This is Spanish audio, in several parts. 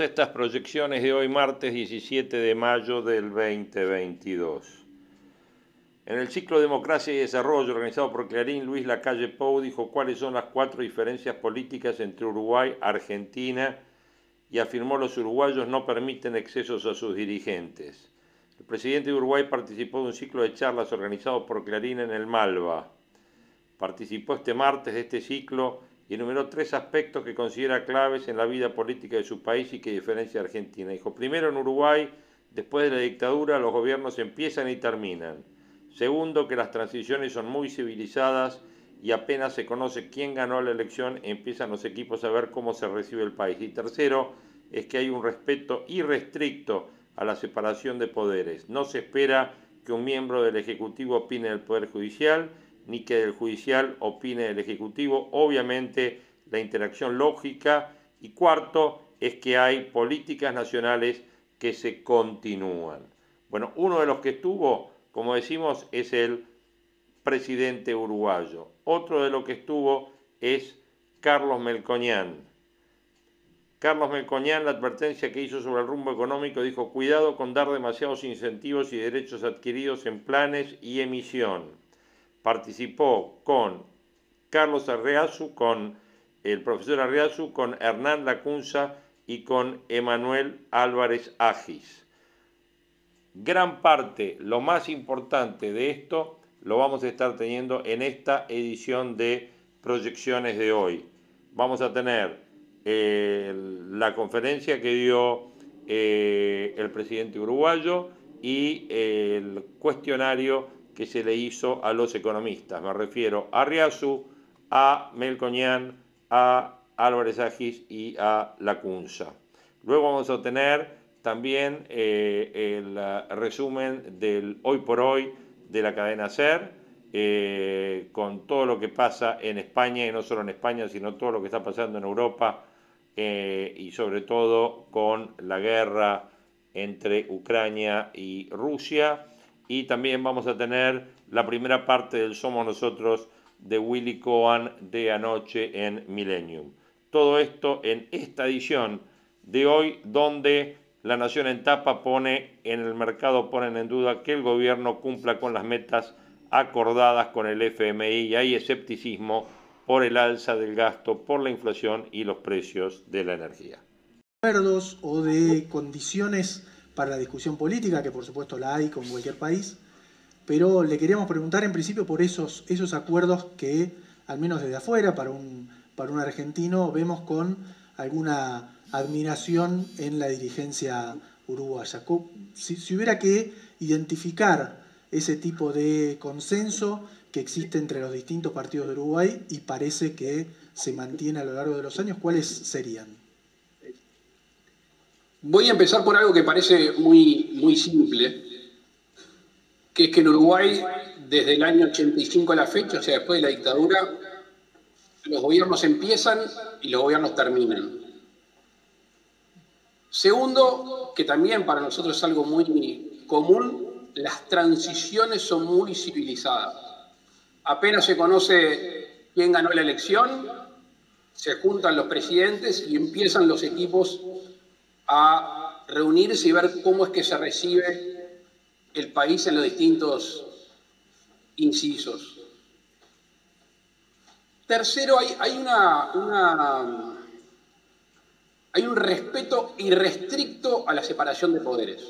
Estas proyecciones de hoy martes 17 de mayo del 2022. En el ciclo Democracia y Desarrollo organizado por Clarín, Luis Lacalle Pou dijo cuáles son las cuatro diferencias políticas entre Uruguay, Argentina y afirmó los uruguayos no permiten excesos a sus dirigentes. El presidente de Uruguay participó de un ciclo de charlas organizado por Clarín en el Malva. Participó este martes de este ciclo y enumeró tres aspectos que considera claves en la vida política de su país y que diferencia a Argentina. Dijo, primero en Uruguay, después de la dictadura, los gobiernos empiezan y terminan. Segundo, que las transiciones son muy civilizadas y apenas se conoce quién ganó la elección, empiezan los equipos a ver cómo se recibe el país. Y tercero, es que hay un respeto irrestricto a la separación de poderes. No se espera que un miembro del Ejecutivo opine del Poder Judicial, ni que del judicial opine el Ejecutivo. Obviamente la interacción lógica. Y cuarto es que hay políticas nacionales que se continúan. Bueno, uno de los que estuvo, como decimos, es el presidente uruguayo. Otro de los que estuvo es Carlos Melcoñán. Carlos Melcoñán, la advertencia que hizo sobre el rumbo económico, dijo, cuidado con dar demasiados incentivos y derechos adquiridos en planes y emisión participó con Carlos Arreazu, con el profesor Arreazu, con Hernán Lacunza y con Emanuel Álvarez Agis. Gran parte, lo más importante de esto, lo vamos a estar teniendo en esta edición de proyecciones de hoy. Vamos a tener eh, la conferencia que dio eh, el presidente uruguayo y el cuestionario que se le hizo a los economistas. Me refiero a Riazu, a Melcoñán, a Álvarez Agis y a Lacunza. Luego vamos a tener también eh, el eh, resumen del hoy por hoy de la cadena SER, eh, con todo lo que pasa en España, y no solo en España, sino todo lo que está pasando en Europa, y sobre todo con la guerra entre Ucrania y Rusia y también vamos a tener la primera parte del Somos Nosotros de Willy Cohen de anoche en Millennium. Todo esto en esta edición de hoy donde la Nación en tapa pone en el mercado ponen en duda que el gobierno cumpla con las metas acordadas con el FMI y hay escepticismo por el alza del gasto, por la inflación y los precios de la energía. o de condiciones para la discusión política, que por supuesto la hay con cualquier país, pero le queríamos preguntar en principio por esos, esos acuerdos que, al menos desde afuera, para un, para un argentino, vemos con alguna admiración en la dirigencia uruguaya. Si, si hubiera que identificar ese tipo de consenso que existe entre los distintos partidos de Uruguay y parece que se mantiene a lo largo de los años, ¿cuáles serían? Voy a empezar por algo que parece muy, muy simple, que es que en Uruguay, desde el año 85 a la fecha, o sea, después de la dictadura, los gobiernos empiezan y los gobiernos terminan. Segundo, que también para nosotros es algo muy común, las transiciones son muy civilizadas. Apenas se conoce quién ganó la elección, se juntan los presidentes y empiezan los equipos a reunirse y ver cómo es que se recibe el país en los distintos incisos. Tercero, hay, una, hay un respeto irrestricto a la separación de poderes.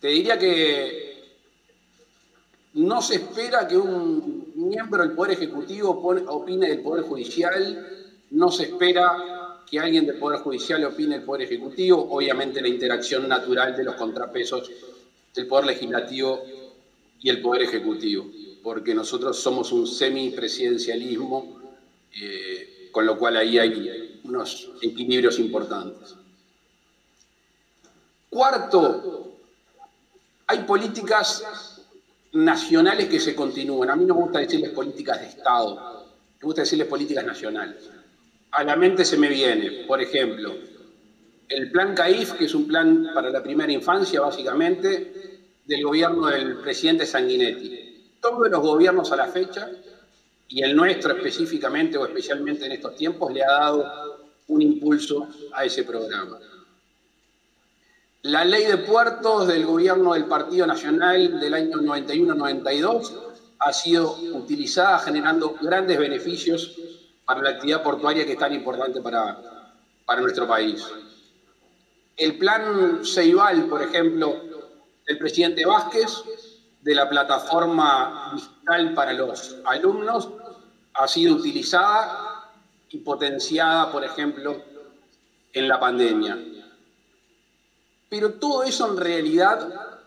Te diría que no se espera que un miembro del Poder Ejecutivo opine del Poder Judicial, no se espera que alguien del Poder Judicial opine el Poder Ejecutivo, obviamente la interacción natural de los contrapesos el Poder Legislativo y el Poder Ejecutivo, porque nosotros somos un semipresidencialismo, eh, con lo cual ahí hay unos equilibrios importantes. Cuarto, hay políticas nacionales que se continúan. A mí no me gusta decirles políticas de Estado, me gusta decirles políticas nacionales. A la mente se me viene, por ejemplo, el plan CAIF, que es un plan para la primera infancia, básicamente, del gobierno del presidente Sanguinetti. Todos los gobiernos a la fecha, y el nuestro específicamente o especialmente en estos tiempos, le ha dado un impulso a ese programa. La ley de puertos del gobierno del Partido Nacional del año 91-92 ha sido utilizada generando grandes beneficios para la actividad portuaria que es tan importante para, para nuestro país. El plan Ceibal, por ejemplo, del presidente Vázquez, de la plataforma digital para los alumnos, ha sido utilizada y potenciada, por ejemplo, en la pandemia. Pero todo eso en realidad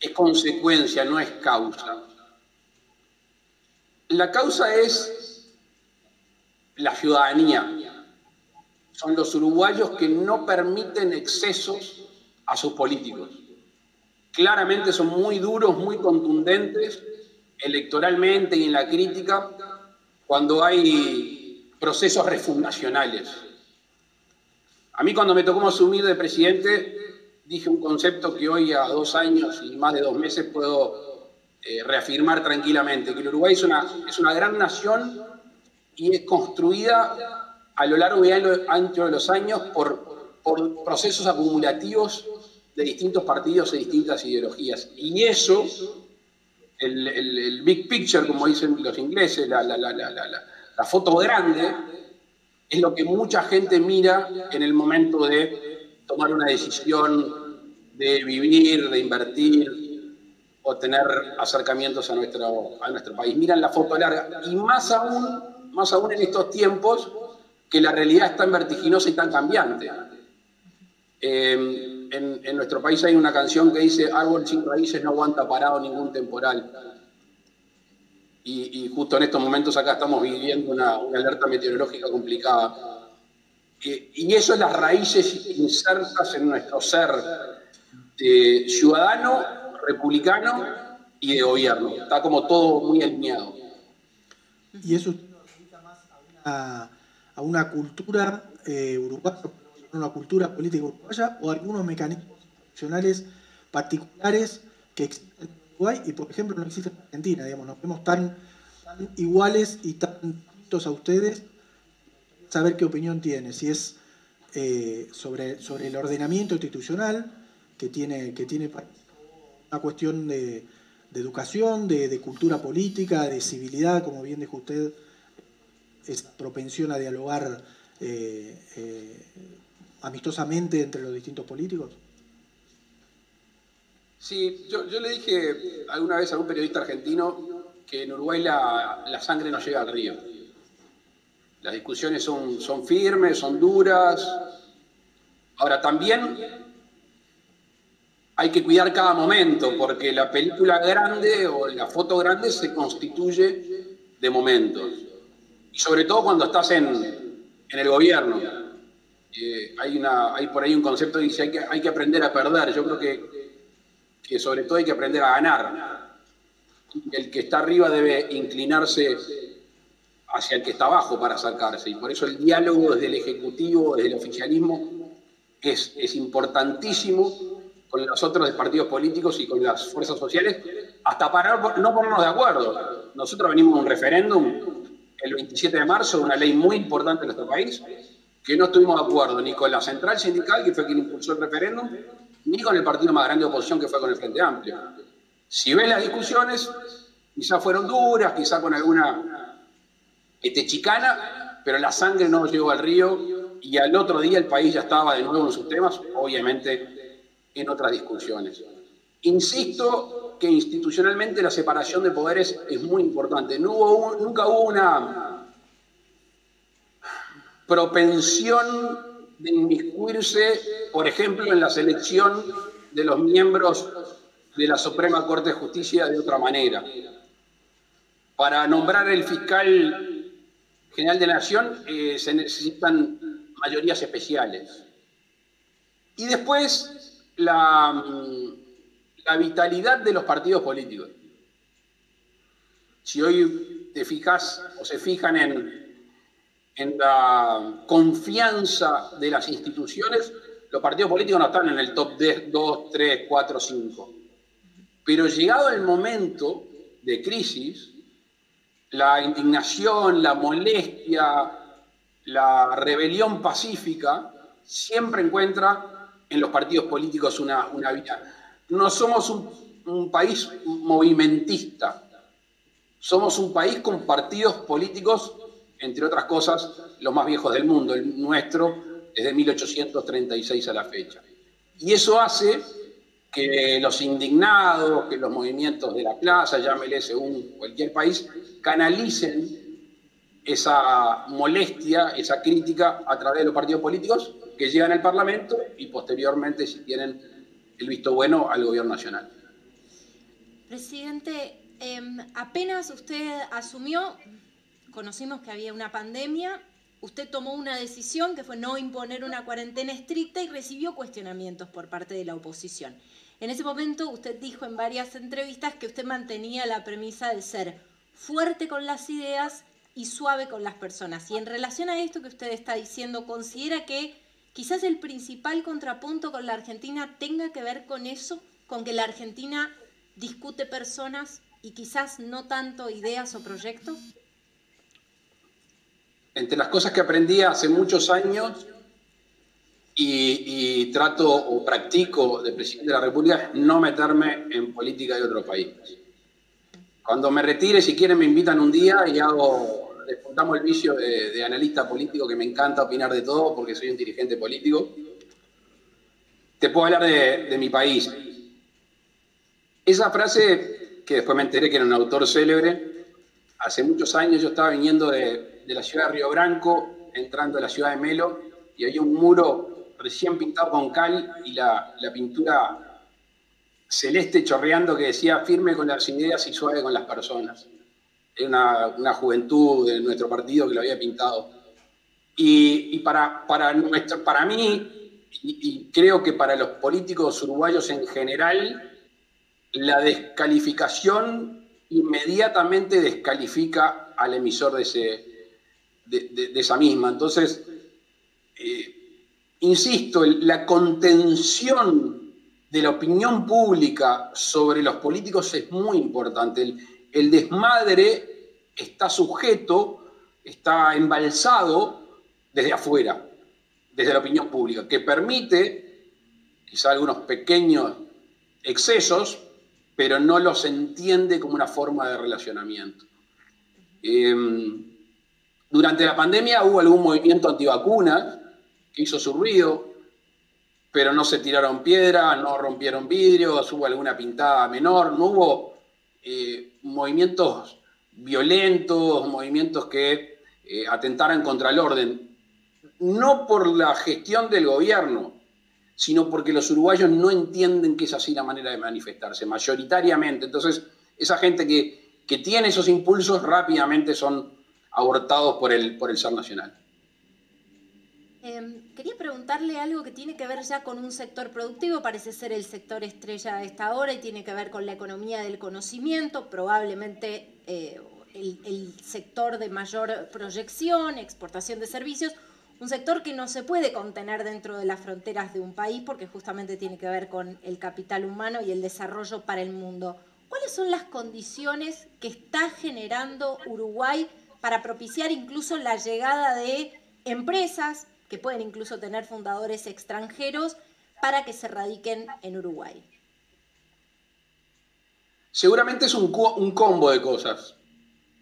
es consecuencia, no es causa. La causa es la ciudadanía. Son los uruguayos que no permiten excesos a sus políticos. Claramente son muy duros, muy contundentes electoralmente y en la crítica cuando hay procesos refundacionales. A mí cuando me tocó asumir de presidente dije un concepto que hoy a dos años y más de dos meses puedo eh, reafirmar tranquilamente, que el Uruguay es una, es una gran nación y es construida a lo largo y ancho de los años por, por procesos acumulativos de distintos partidos y distintas ideologías. Y eso, el, el, big picture, como dicen los ingleses, la, la, la, la foto grande, es lo que mucha gente mira en el momento de tomar una decisión de vivir, de invertir o tener acercamientos a nuestro, a nuestro país. Miran la foto larga y más aún, más aún en estos tiempos que la realidad es tan vertiginosa y tan cambiante. Em, en, nuestro país hay una canción que dice árbol sin raíces no aguanta parado ningún temporal. Y, justo en estos momentos acá estamos viviendo una, alerta meteorológica complicada y eso es las raíces insertas en nuestro ser ciudadano, republicano y de gobierno. Está como todo muy alineado. Y eso una, a una cultura eh, uruguaya, una cultura política uruguaya o algunos mecanismos institucionales particulares que existen en Uruguay y, por ejemplo, no existen en Argentina. Digamos, nos vemos tan, tan iguales y tan distintos a ustedes saber qué opinión tiene, si es eh, sobre, sobre el ordenamiento institucional que tiene, que tiene una cuestión de, educación, de, cultura política, de civilidad, como bien dijo usted, es propensión a dialogar eh, eh, amistosamente entre los distintos políticos. Sí, yo, le dije alguna vez a un periodista argentino que en Uruguay la, la sangre no llega al río las discusiones son, son firmes, son duras. Ahora, también hay que cuidar cada momento, porque la película grande o la foto grande se constituye de momentos. Sobre todo cuando estás en, en el gobierno. Eh, hay, una, hay por ahí un concepto que dice hay que, hay que aprender a perder. Yo creo que, que sobre todo hay que aprender a ganar. El que está arriba debe inclinarse hacia el que está abajo para acercarse. Y por eso el diálogo desde el Ejecutivo, desde el oficialismo, es, es importantísimo con los otros partidos políticos y con las fuerzas sociales, hasta para no ponernos de acuerdo. Nosotros venimos a un referéndum el 27 de marzo, una ley muy importante en nuestro país, que no estuvimos de acuerdo ni con la central sindical, que fue quien impulsó el referéndum, ni con el partido más grande de oposición, que fue con el Frente Amplio. Si ven las discusiones, quizás fueron duras, quizás con alguna este, chicana, pero la sangre no llegó al río y al otro día el país ya estaba de nuevo en sus temas, obviamente en otras discusiones. Insisto que institucionalmente la separación de poderes es muy importante. Nunca hubo una propensión de inmiscuirse, por ejemplo, en la selección de los miembros de la Suprema Corte de Justicia de otra manera. Para nombrar el fiscal general de la Nación eh, se necesitan mayorías especiales. Y después la, mm, la vitalidad de los partidos políticos. Si hoy te fijas o se fijan en, en la confianza de las instituciones, los partidos políticos no están en el top 2, 3, 4, 5. Pero llegado el momento de crisis, la indignación, la molestia, la rebelión pacífica siempre encuentra en los partidos políticos una, una vía. No somos un, país movimentista, somos un país con partidos políticos, entre otras cosas, los más viejos del mundo, el nuestro desde 1836 a la fecha. Y eso hace que los indignados, que los movimientos de la plaza, llámele según cualquier país, canalicen esa molestia, esa crítica a través de los partidos políticos que llegan al Parlamento y posteriormente, si tienen el visto bueno, al Gobierno Nacional. Presidente, em, apenas usted asumió, conocimos que había una pandemia, usted tomó una decisión que fue no imponer una cuarentena estricta y recibió cuestionamientos por parte de la oposición. En ese momento usted dijo en varias entrevistas que usted mantenía la premisa de ser fuerte con las ideas y suave con las personas. Y en relación a esto que usted está diciendo, ¿considera que quizás el principal contrapunto con la Argentina tenga que ver con eso? ¿Con que la Argentina discute personas y quizás no tanto ideas o proyectos? Entre las cosas que aprendí hace muchos años y, trato o practico de presidente de la República no meterme en política de otro país. Cuando me retire, si quieren, me invitan un día y hago, despuntamos el vicio de, analista político, que me encanta opinar de todo porque soy un dirigente político. Te puedo hablar de, mi país. Esa frase, que después me enteré que era un autor célebre, hace muchos años yo estaba viniendo de la ciudad de Río Branco, entrando a la ciudad de Melo, y había un muro recién pintado con cal y la, pintura celeste chorreando que decía firme con las ideas y suave con las personas. Era una, juventud de nuestro partido que lo había pintado. Y, para, para, nuestro, para mí, y, creo que para los políticos uruguayos en general, la descalificación inmediatamente descalifica al emisor de, ese, de, esa misma. Entonces, eh, insisto, la contención de la opinión pública sobre los políticos es muy importante. El, desmadre está sujeto, está embalsado desde afuera, desde la opinión pública, que permite quizá algunos pequeños excesos, pero no los entiende como una forma de relacionamiento. Em, durante la pandemia hubo algún movimiento antivacunas, hizo su ruido, pero no se tiraron piedra, no rompieron vidrios, hubo alguna pintada menor, no hubo eh, movimientos violentos, movimientos que eh, atentaran contra el orden, no por la gestión del gobierno, sino porque los uruguayos no entienden que es así la manera de manifestarse, mayoritariamente. Entonces, esa gente que, que tiene esos impulsos rápidamente son abortados por el, por el ser nacional. Em, quería preguntarle algo que tiene que ver ya con un sector productivo, parece ser el sector estrella de esta hora y tiene que ver con la economía del conocimiento, probablemente eh, el, sector de mayor proyección, exportación de servicios, un sector que no se puede contener dentro de las fronteras de un país porque justamente tiene que ver con el capital humano y el desarrollo para el mundo. ¿Cuáles son las condiciones que está generando Uruguay para propiciar incluso la llegada de empresas, que pueden incluso tener fundadores extranjeros para que se radiquen en Uruguay? Seguramente es un, combo de cosas.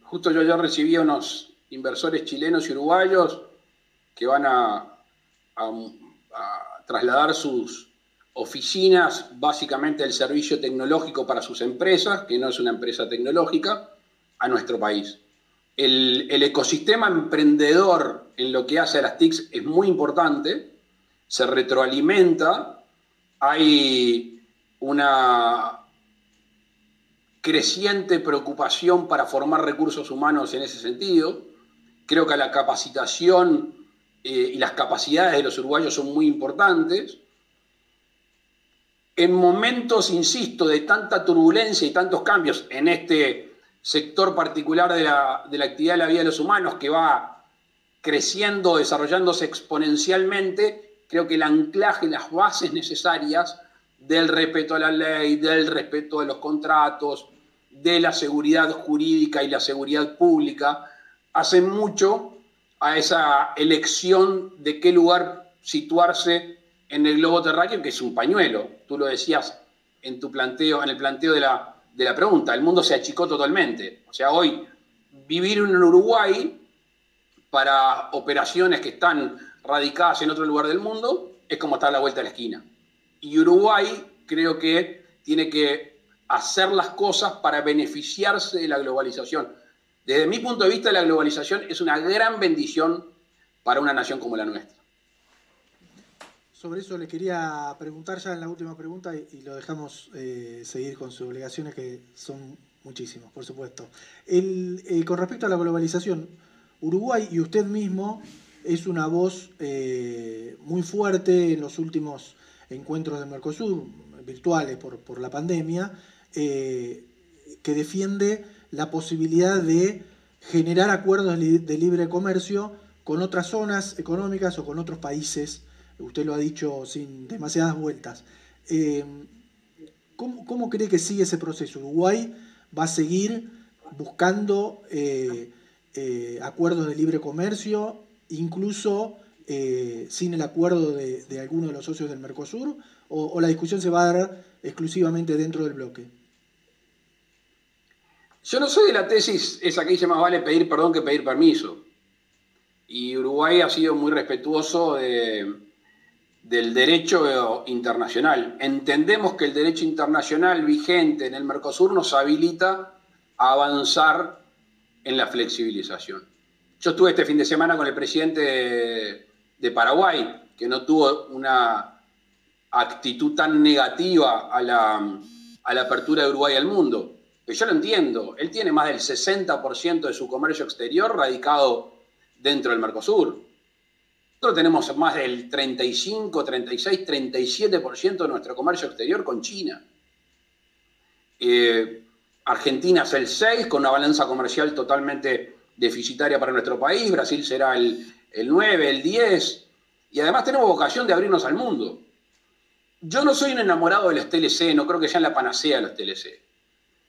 Justo yo ya recibí unos inversores chilenos y uruguayos que van a, trasladar sus oficinas, básicamente el servicio tecnológico para sus empresas, que no es una empresa tecnológica, a nuestro país. El, el, ecosistema emprendedor en lo que hace a las TICs es muy importante, se retroalimenta, hay una creciente preocupación para formar recursos humanos en ese sentido. Creo que la capacitación eh, y las capacidades de los uruguayos son muy importantes. En momentos, insisto, de tanta turbulencia y tantos cambios en este sector particular de la, de la actividad de la vida de los humanos que va creciendo, desarrollándose exponencialmente, creo que el anclaje, las bases necesarias del respeto a la ley, del respeto de los contratos, de la seguridad jurídica y la seguridad pública, hacen mucho a esa elección de qué lugar situarse en el globo terráqueo, que es un pañuelo. Tú lo decías en tu planteo, en el planteo de la, de la pregunta. El mundo se achicó totalmente. O sea, hoy vivir en Uruguay para operaciones que están radicadas en otro lugar del mundo es como estar a la vuelta de la esquina. Y Uruguay creo que tiene que hacer las cosas para beneficiarse de la globalización. Desde mi punto de vista, la globalización es una gran bendición para una nación como la nuestra. Sobre eso le quería preguntar ya en la última pregunta y, lo dejamos eh, seguir con sus obligaciones que son muchísimos, por supuesto. Eh, con respecto a la globalización, Uruguay y usted mismo es una voz eh, muy fuerte en los últimos encuentros de Mercosur, virtuales por, la pandemia, eh, que defiende la posibilidad de generar acuerdos de libre comercio con otras zonas económicas o con otros países, usted lo ha dicho sin demasiadas vueltas. Eh, ¿cómo, cree que sigue ese proceso? ¿Uruguay va a seguir buscando acuerdos de libre comercio, incluso sin el acuerdo de, de alguno de los socios del Mercosur? o, la discusión se va a dar exclusivamente dentro del bloque? Yo no soy de la tesis esa que dice más vale pedir perdón que pedir permiso. Y Uruguay ha sido muy respetuoso del derecho internacional. Entendemos que el derecho internacional vigente en el Mercosur nos habilita a avanzar en la flexibilización. Yo estuve este fin de semana con el presidente de Paraguay, que no tuvo una actitud tan negativa a la, apertura de Uruguay al mundo. Pero yo lo entiendo, él tiene más del 60% de su comercio exterior radicado dentro del Mercosur. Nosotros tenemos más del 35, 36, 37% de nuestro comercio exterior con China. Eh, Argentina es el 6, con una balanza comercial totalmente deficitaria para nuestro país. Brasil será el, el 9, el 10. Y además tenemos vocación de abrirnos al mundo. Yo no soy un enamorado de los TLC, no creo que sean la panacea los TLC.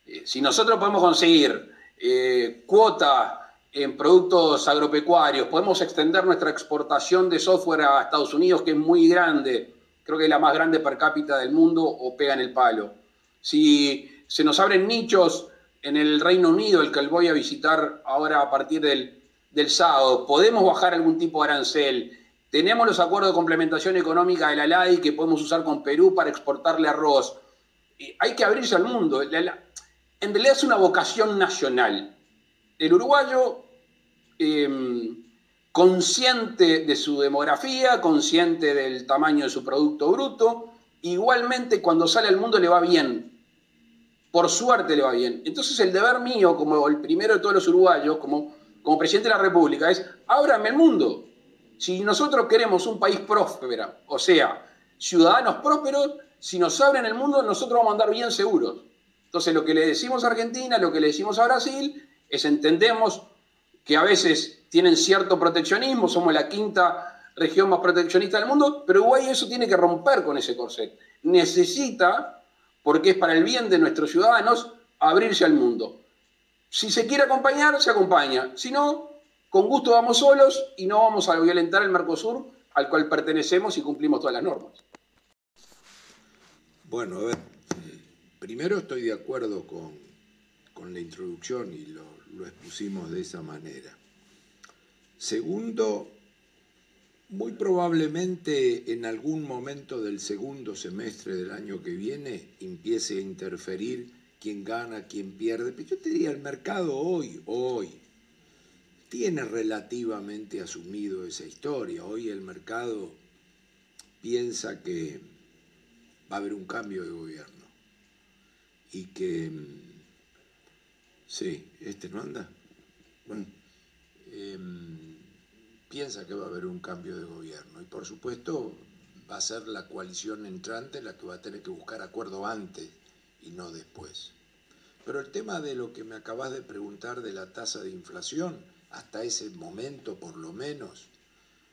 Eh, si nosotros podemos conseguir eh, cuota en productos agropecuarios, podemos extender nuestra exportación de software a Estados Unidos, que es muy grande, creo que es la más grande per cápita del mundo, o pega en el palo. Si se nos abren nichos en el Reino Unido, el que voy a visitar ahora a partir del, del sábado, podemos bajar algún tipo de arancel, tenemos los acuerdos de complementación económica de la LADI que podemos usar con Perú para exportarle arroz. Hay que abrirse al mundo. En realidad es una vocación nacional. El uruguayo, em, consciente de su demografía, consciente del tamaño de su Producto Bruto, igualmente cuando sale al mundo le va bien. Por suerte le va bien. Entonces el deber mío, como el primero de todos los uruguayos, como, como presidente de la República, es ábrame el mundo. Si nosotros queremos un país próspero, o sea, ciudadanos prósperos, si nos abren el mundo, nosotros vamos a andar bien seguros. Entonces, lo que le decimos a Argentina, lo que le decimos a Brasil, es entendemos que a veces tienen cierto proteccionismo, somos la quinta región más proteccionista del mundo, pero Uruguay eso tiene que romper con ese corset. Necesita, porque es para el bien de nuestros ciudadanos, abrirse al mundo. Si se quiere acompañar, se acompaña. Si no, con gusto vamos solos y no vamos a violentar el Mercosur al cual pertenecemos y cumplimos todas las normas. Bueno, a ver, primero estoy de acuerdo con, la introducción y lo, lo expusimos de esa manera. Segundo, muy probablemente en algún momento del segundo semestre del año que viene empiece a interferir quién gana, quién pierde. Pero yo te diría, el mercado hoy, hoy, tiene relativamente asumido esa historia. Hoy el mercado piensa que va a haber un cambio de gobierno y que mm, Sí, ¿este no anda? Bueno, em, piensa que va a haber un cambio de gobierno y por supuesto va a ser la coalición entrante la que va a tener que buscar acuerdo antes y no después. Pero el tema de lo que me acabas de preguntar de la tasa de inflación, hasta ese momento por lo menos,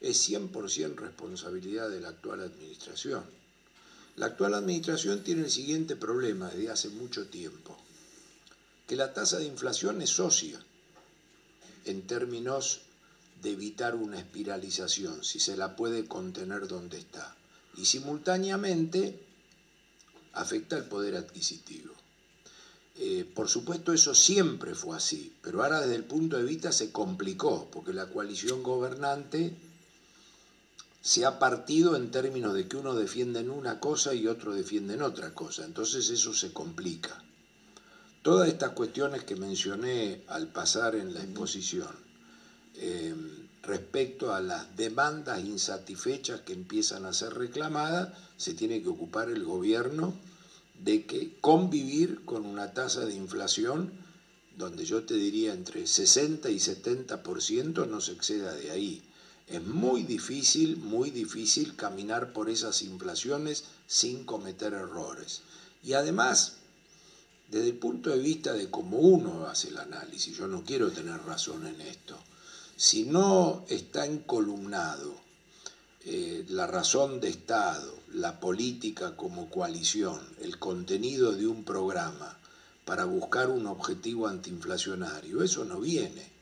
es 100% responsabilidad de la actual administración. La actual administración tiene el siguiente problema desde hace mucho tiempo, que la tasa de inflación es socia en términos de evitar una espiralización, si se la puede contener donde está. Y simultáneamente afecta el poder adquisitivo. Eh, por supuesto eso siempre fue así, pero ahora desde el punto de vista se complicó, porque la coalición gobernante se ha partido en términos de que uno defiende en una cosa y otro defiende en otra cosa, entonces eso se complica. Todas estas cuestiones que mencioné al pasar en la exposición, eh, respecto a las demandas insatisfechas que empiezan a ser reclamadas, se tiene que ocupar el gobierno de que convivir con una tasa de inflación donde yo te diría entre 60 y 70% no se exceda de ahí. Es muy difícil, muy difícil caminar por esas inflaciones sin cometer errores. Y además, desde el punto de vista de cómo uno hace el análisis, yo no quiero tener razón en esto, si no está encolumnado eh, la razón de Estado, la política como coalición, el contenido de un programa para buscar un objetivo antiinflacionario, eso no viene.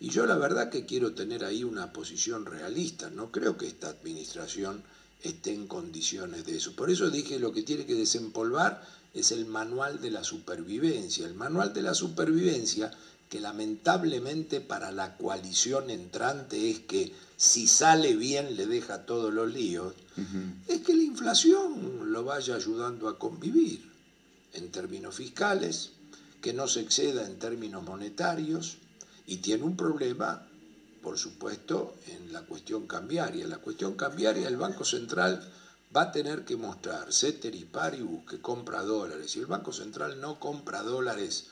Y yo la verdad que quiero tener ahí una posición realista, no creo que esta administración esté en condiciones de eso. Por eso dije lo que tiene que desempolvar es el manual de la supervivencia. El manual de la supervivencia que lamentablemente para la coalición entrante es que si sale bien le deja todos los líos, es que la inflación lo vaya ayudando a convivir en términos fiscales, que no se exceda en términos monetarios y tiene un problema, por supuesto, en la cuestión cambiaria. La cuestión cambiaria, el Banco Central va a tener que mostrar, ceteris paribus, que compra dólares. Si el Banco Central no compra dólares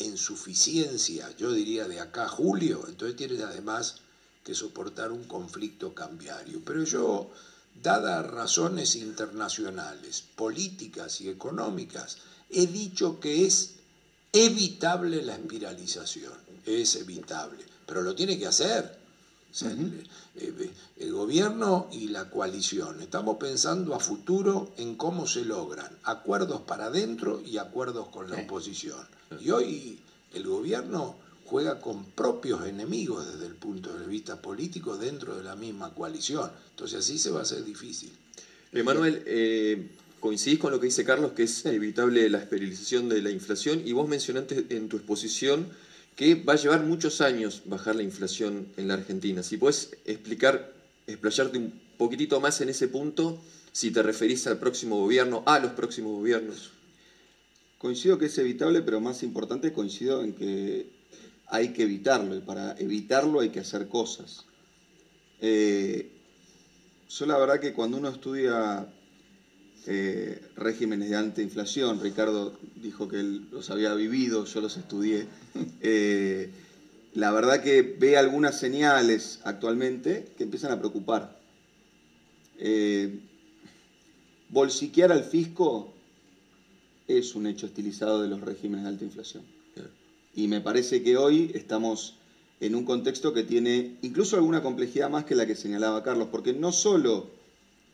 en suficiencia, yo diría de acá a julio, entonces tiene además que soportar un conflicto cambiario. Pero yo, dadas razones internacionales, políticas y económicas, he dicho que es evitable la espiralización, es evitable, pero lo tiene que hacer. Eh, el, gobierno y la coalición. Estamos pensando a futuro en cómo se logran acuerdos para adentro y acuerdos con la oposición. Y hoy el gobierno juega con propios enemigos desde el punto de vista político dentro de la misma coalición. Entonces así se va a hacer difícil. Emanuel, eh, coincidís con lo que dice Carlos, que es evitable la esterilización de la inflación, y vos mencionaste en tu exposición que va a llevar muchos años bajar la inflación en la Argentina. Si puedes explicar, explayarte un poquitito más en ese punto, si te referís al próximo gobierno, a los próximos gobiernos. Coincido que es evitable, pero más importante coincido en que hay que evitarlo y para evitarlo hay que hacer cosas. Eh, yo la verdad que cuando uno estudia eh, regímenes de antiinflación, Ricardo dijo que él los había vivido, yo los estudié, eh, la verdad que ve algunas señales actualmente que empiezan a preocupar. bolsiquear al fisco es un hecho estilizado de los regímenes de alta inflación. Y me parece que hoy estamos en un contexto que tiene incluso alguna complejidad más que la que señalaba Carlos, porque no solo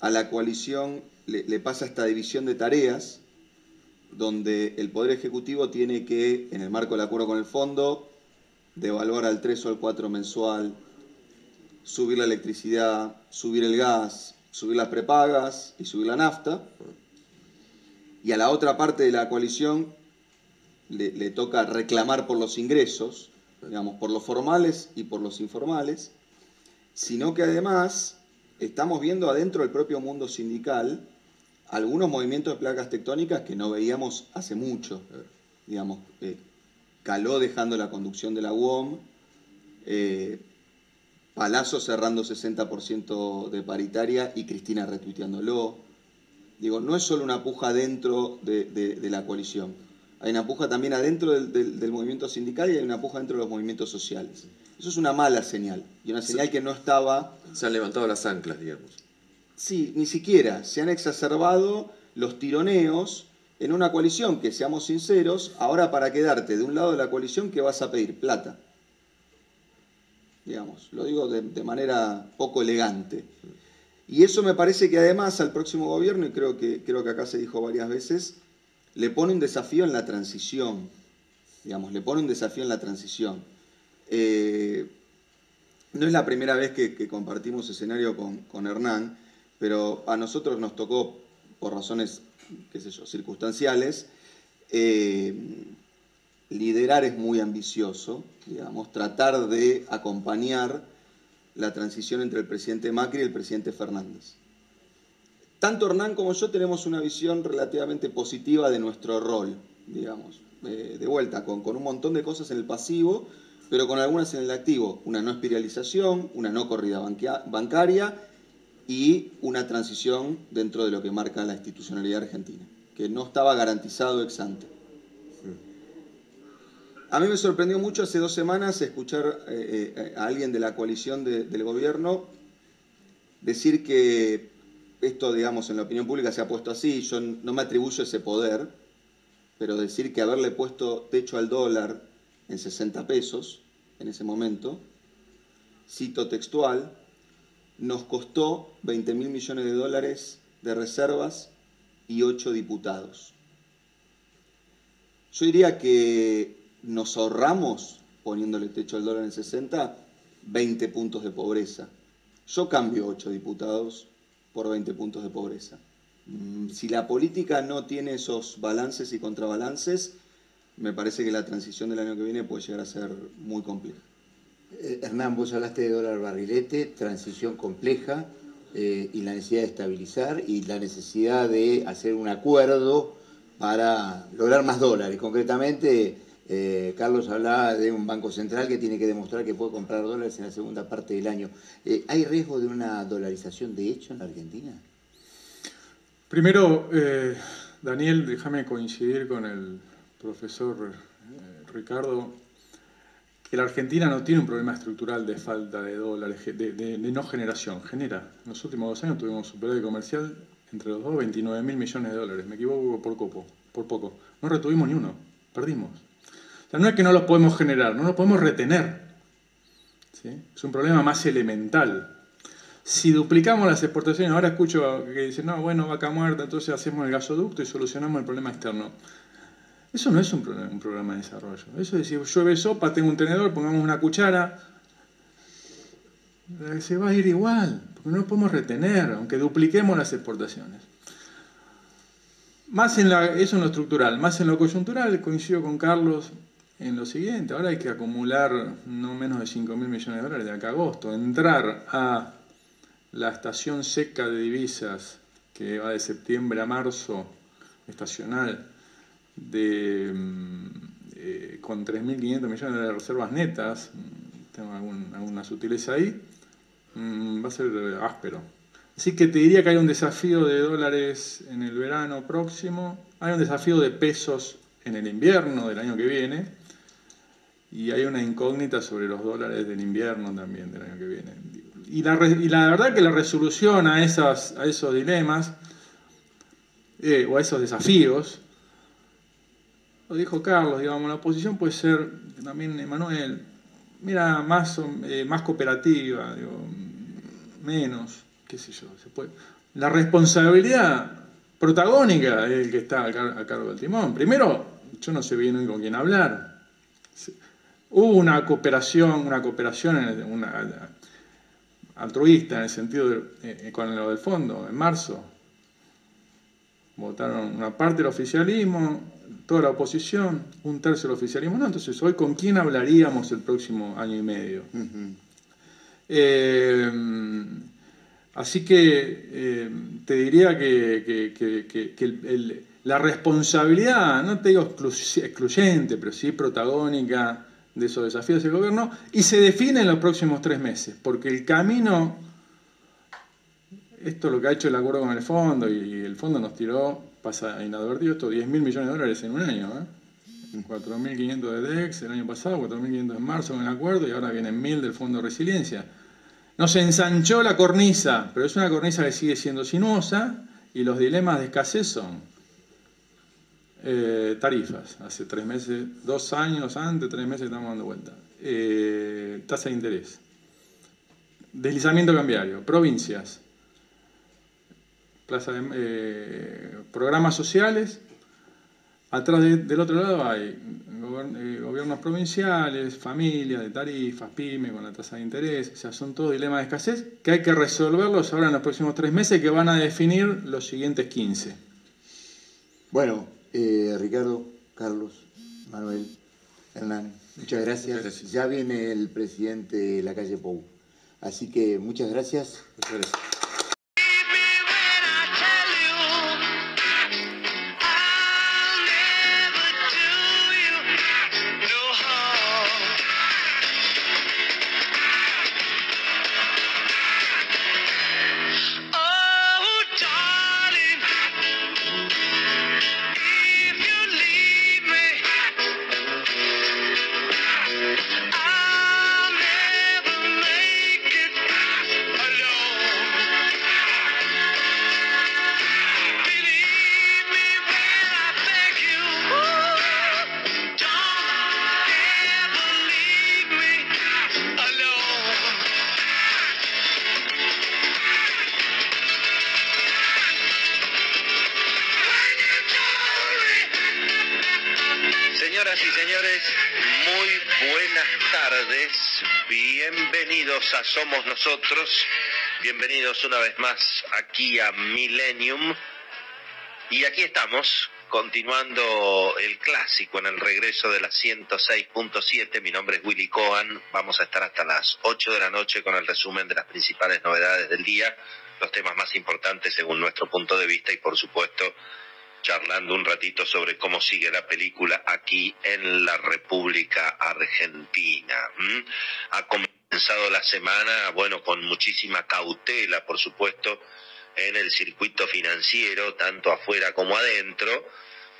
a la coalición le, pasa esta división de tareas, donde el Poder Ejecutivo tiene que, en el marco del acuerdo con el fondo, devaluar al 3 o al 4 mensual, subir la electricidad, subir el gas, subir las prepagas y subir la nafta y a la otra parte de la coalición le, toca reclamar por los ingresos, digamos, por los formales y por los informales, sino que además estamos viendo adentro del propio mundo sindical algunos movimientos de placas tectónicas que no veíamos hace mucho. Digamos, eh, Caló dejando la conducción de la UOM, eh, Palazzo cerrando 60% de paritaria y Cristina retuiteándolo. Digo, no es solo una puja dentro de, la coalición. Hay una puja también adentro del, movimiento sindical y hay una puja dentro de los movimientos sociales. Eso es una mala señal y una señal que no estaba... Se han levantado las anclas, digamos. Sí, ni siquiera. Se han exacerbado los tironeos en una coalición que, seamos sinceros, ahora para quedarte de un lado de la coalición, ¿qué vas a pedir? Plata. Digamos, lo digo de, de manera poco elegante. Y eso me parece que además al próximo gobierno, y creo que, creo que acá se dijo varias veces, le pone un desafío en la transición. Digamos, le pone un desafío en la transición. Eh, no es la primera vez que, compartimos escenario con, Hernán, pero a nosotros nos tocó, por razones, qué sé yo, circunstanciales, eh, liderar es muy ambicioso, digamos, tratar de acompañar la transición entre el presidente Macri y el presidente Fernández. Tanto Hernán como yo tenemos una visión relativamente positiva de nuestro rol, digamos, de vuelta, con, con un montón de cosas en el pasivo, pero con algunas en el activo. Una no espiralización, una no corrida bancaria y una transición dentro de lo que marca la institucionalidad argentina, que no estaba garantizado ex ante. A mí me sorprendió mucho hace dos semanas escuchar eh, eh, a alguien de la coalición del gobierno decir que esto, digamos, en la opinión pública se ha puesto así, yo no me atribuyo ese poder, pero decir que haberle puesto techo al dólar en 60 pesos en ese momento, cito textual, nos costó 20 mil millones de dólares de reservas y 8 diputados. Yo diría que nos ahorramos, poniéndole techo al dólar en 60, 20 puntos de pobreza. Yo cambio 8 diputados por 20 puntos de pobreza. Mm, si la política no tiene esos balances y contrabalances, me parece que la transición del año que viene puede llegar a ser muy compleja. Eh, Hernán, vos hablaste de dólar barrilete, transición compleja eh, y la necesidad de estabilizar y la necesidad de hacer un acuerdo para lograr más dólares. Concretamente, eh, Carlos hablaba de un banco central que tiene que demostrar que puede comprar dólares en la segunda parte del año. ¿Hay riesgo de una dolarización de hecho en la Argentina? Primero, Daniel, déjame coincidir con el profesor eh, Ricardo, que la Argentina no tiene un problema estructural de falta de dólares, de, no generación, genera. En los últimos dos años tuvimos un superávit comercial entre los dos 29 mil millones de dólares, me equivoco por poco, por poco. No retuvimos ni uno, perdimos. O sea, no es que no los podemos generar, no los podemos retener. Es un problema más elemental. Si duplicamos las exportaciones, ahora escucho que dicen, no, bueno, vaca muerta, entonces hacemos el gasoducto y solucionamos el problema externo. Eso no es un programa, de desarrollo. Eso es decir, llueve sopa, tengo un tenedor, pongamos una cuchara. Eh, se va a ir igual, porque no lo podemos retener, aunque dupliquemos las exportaciones. Más en la, eso en lo estructural, más en lo coyuntural, coincido con Carlos en lo siguiente. Ahora hay que acumular no menos de 5 mil millones de dólares de acá a agosto, entrar a la estación seca de divisas que va de septiembre a marzo, estacional, de, mm, eh, con 3.500 millones de reservas netas, mm, tengo alguna sutileza ahí, mm, va a ser áspero. Así que te diría que hay un desafío de dólares en el verano próximo, hay un desafío de pesos en el invierno del año que viene, y hay una incógnita sobre los dólares del invierno también del año que viene. Y la, verdad que la resolución a, esas, a esos dilemas, eh, o a esos desafíos, lo dijo Carlos, digamos, la oposición puede ser, también Emanuel, mira, más, eh, más cooperativa, digo, menos, qué sé yo. La responsabilidad protagónica es el que está a, cargo del timón. Primero, yo no sé bien con quién hablar. Hubo una cooperación, una cooperación una, altruista en el sentido de, eh, con lo del fondo, en marzo. Votaron una parte del oficialismo, toda la oposición, un tercio del oficialismo. No, entonces hoy con quién hablaríamos el próximo año y medio. Eh, así que eh, te diría que, la responsabilidad, no te digo excluyente, pero sí protagónica de esos desafíos del gobierno, y se define en los próximos tres meses, porque el camino, esto es lo que ha hecho el acuerdo con el fondo, y el fondo nos tiró pasa inadvertido esto, 10 mil millones de dólares en un año. ¿eh? 4.500 de DEX el año pasado, 4.500 en marzo en el acuerdo y ahora vienen 1.000 del Fondo de Resiliencia. No se ensanchó la cornisa, pero es una cornisa que sigue siendo sinuosa y los dilemas de escasez son eh, tarifas. Hace tres meses, dos años antes, tres meses estamos dando vuelta. Eh, tasa de interés. Deslizamiento cambiario. Provincias. Eh, programas sociales Atrás del otro lado hay gobiernos provinciales, familias de tarifas, pymes con la tasa de interés, o sea, son todos dilemas de escasez que hay que resolverlos ahora en los próximos tres meses que van a definir los siguientes 15. Bueno, eh, Ricardo, Carlos, Manuel, Hernán, muchas gracias. gracias. Ya viene el presidente de la calle Pou. Así que muchas gracias. Muchas gracias. Nosotros. Bienvenidos una vez más aquí a Millennium. Y aquí estamos, continuando el clásico en el regreso de la 106.7. Mi nombre es Willy Cohen. Vamos a estar hasta las 8 de la noche con el resumen de las principales novedades del día, los temas más importantes según nuestro punto de vista y por supuesto charlando un ratito sobre cómo sigue la película aquí en la República Argentina. Ha comenzado la semana, bueno, con muchísima cautela, por supuesto, en el circuito financiero, tanto afuera como adentro.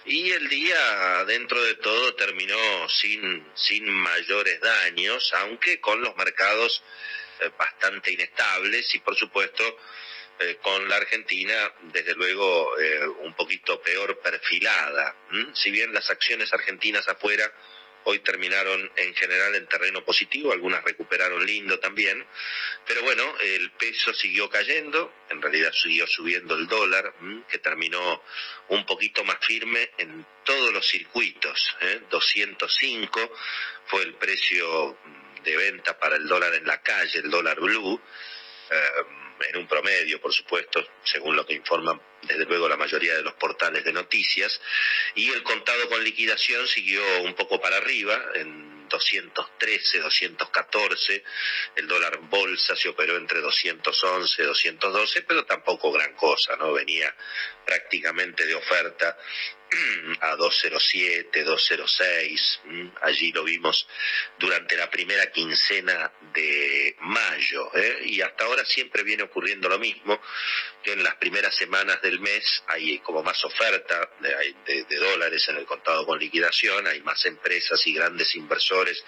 Y el día, dentro de todo, terminó sin, sin mayores daños, aunque con los mercados eh, bastante inestables y, por supuesto, eh, con la Argentina, desde luego, eh, un poquito peor perfilada. Si bien las acciones argentinas afuera hoy terminaron en general en terreno positivo, algunas recuperaron lindo también, pero bueno, el peso siguió cayendo, en realidad siguió subiendo el dólar, que terminó un poquito más firme en todos los circuitos, 205 ¿eh? fue el precio de venta para el dólar en la calle, el dólar blue en un promedio, por supuesto, según lo que informan desde luego la mayoría de los portales de noticias, y el contado con liquidación siguió un poco para arriba, en 213, 214, el dólar bolsa se operó entre 211, 212, pero tampoco gran cosa, ¿no? Venía prácticamente de oferta a 207, 206, allí lo vimos durante la primera quincena de mayo, ¿eh? y hasta ahora siempre viene ocurriendo lo mismo, que en las primeras semanas del mes hay como más oferta de, dólares en el contado con liquidación, hay más empresas y grandes inversores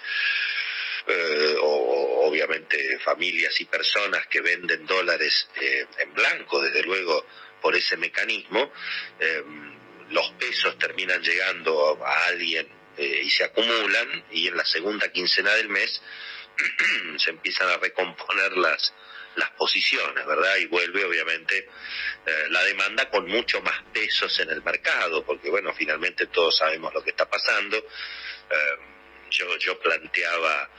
eh, o obviamente familias y personas que venden dólares eh, en blanco, desde luego por ese mecanismo, eh, los pesos terminan llegando a alguien y se acumulan y en la segunda quincena del mes se empiezan a recomponer las, las posiciones, ¿verdad? Y vuelve obviamente la demanda con mucho más pesos en el mercado, porque bueno, finalmente todos sabemos lo que está pasando yo, yo planteaba,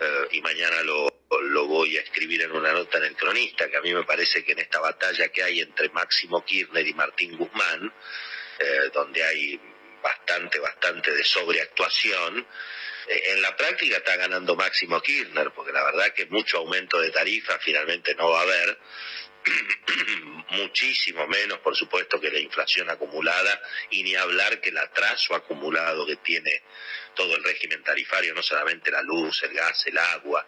eh, y mañana lo, lo voy a escribir en una nota en el cronista, que a mí me parece que en esta batalla que hay entre Máximo Kirchner y Martín Guzmán, eh, donde hay bastante, bastante de sobreactuación, eh, en la práctica está ganando Máximo Kirchner, porque la verdad que mucho aumento de tarifa finalmente no va a haber, muchísimo menos, por supuesto, que la inflación acumulada y ni hablar que el atraso acumulado que tiene todo el régimen tarifario, no solamente la luz, el gas, el agua,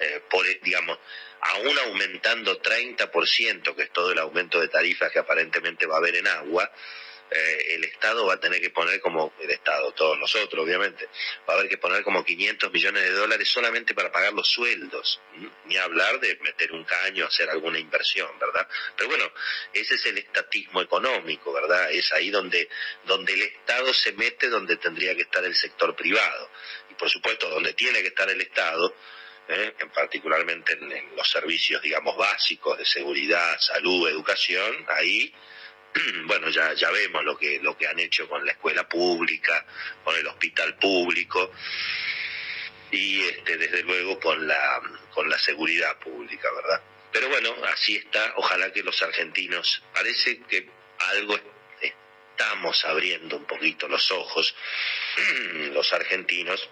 eh, por, digamos, aún aumentando 30%, que es todo el aumento de tarifas que aparentemente va a haber en agua, eh, el Estado va a tener que poner como, el Estado, todos nosotros obviamente, va a haber que poner como 500 millones de dólares solamente para pagar los sueldos, ni hablar de meter un caño, hacer alguna inversión, ¿verdad? Pero bueno, ese es el estatismo económico, ¿verdad? Es ahí donde, donde el Estado se mete, donde tendría que estar el sector privado. Y por supuesto, donde tiene que estar el Estado, ¿eh? en particularmente en, los servicios, digamos, básicos de seguridad, salud, educación, ahí bueno, ya, ya vemos lo que, lo que han hecho con la escuela pública, con el hospital público y este, desde luego con la, con la seguridad pública, ¿verdad? Pero bueno, así está. Ojalá que los argentinos, parece que algo estamos abriendo un poquito los ojos, los argentinos,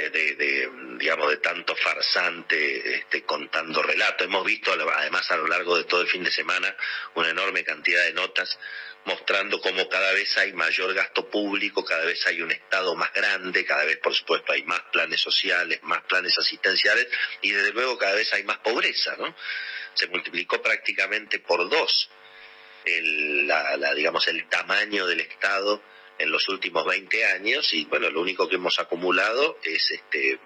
eh, de, digamos de tanto farsante este, contando relatos. Hemos visto además a lo largo de todo el fin de semana una enorme cantidad de notas mostrando cómo cada vez hay mayor gasto público, cada vez hay un Estado más grande, cada vez por supuesto hay más planes sociales, más planes asistenciales y desde luego cada vez hay más pobreza, ¿no? Se multiplicó prácticamente por dos el, la, digamos, el tamaño del Estado en los últimos 20 años y bueno, lo único que hemos acumulado es este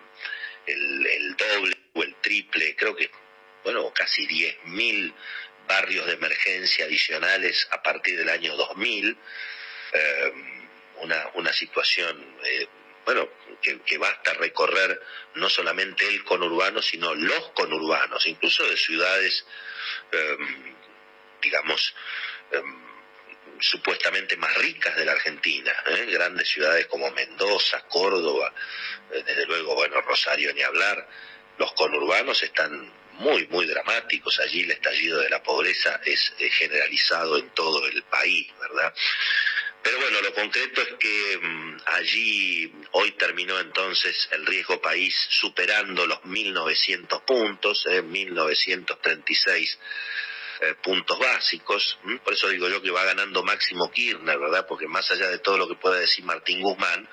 el, doble o el triple, creo que, bueno, casi 10.000 barrios de emergencia adicionales a partir del año 2000, eh, una, una situación, eh, bueno, que, basta recorrer no solamente el conurbano, sino los conurbanos, incluso de ciudades, eh, digamos, supuestamente más ricas de la Argentina, ¿eh? grandes ciudades como Mendoza, Córdoba, eh, desde luego, bueno, Rosario ni hablar, los conurbanos están muy, muy dramáticos, allí el estallido de la pobreza es, generalizado en todo el país, ¿verdad? Pero bueno, lo concreto es que mm, allí hoy terminó entonces el riesgo país superando los 1.900 puntos, ¿eh? 1.936 eh, puntos básicos. Por eso digo yo que va ganando Máximo Kirchner, ¿verdad? Porque más allá de todo lo que pueda decir Martín Guzmán,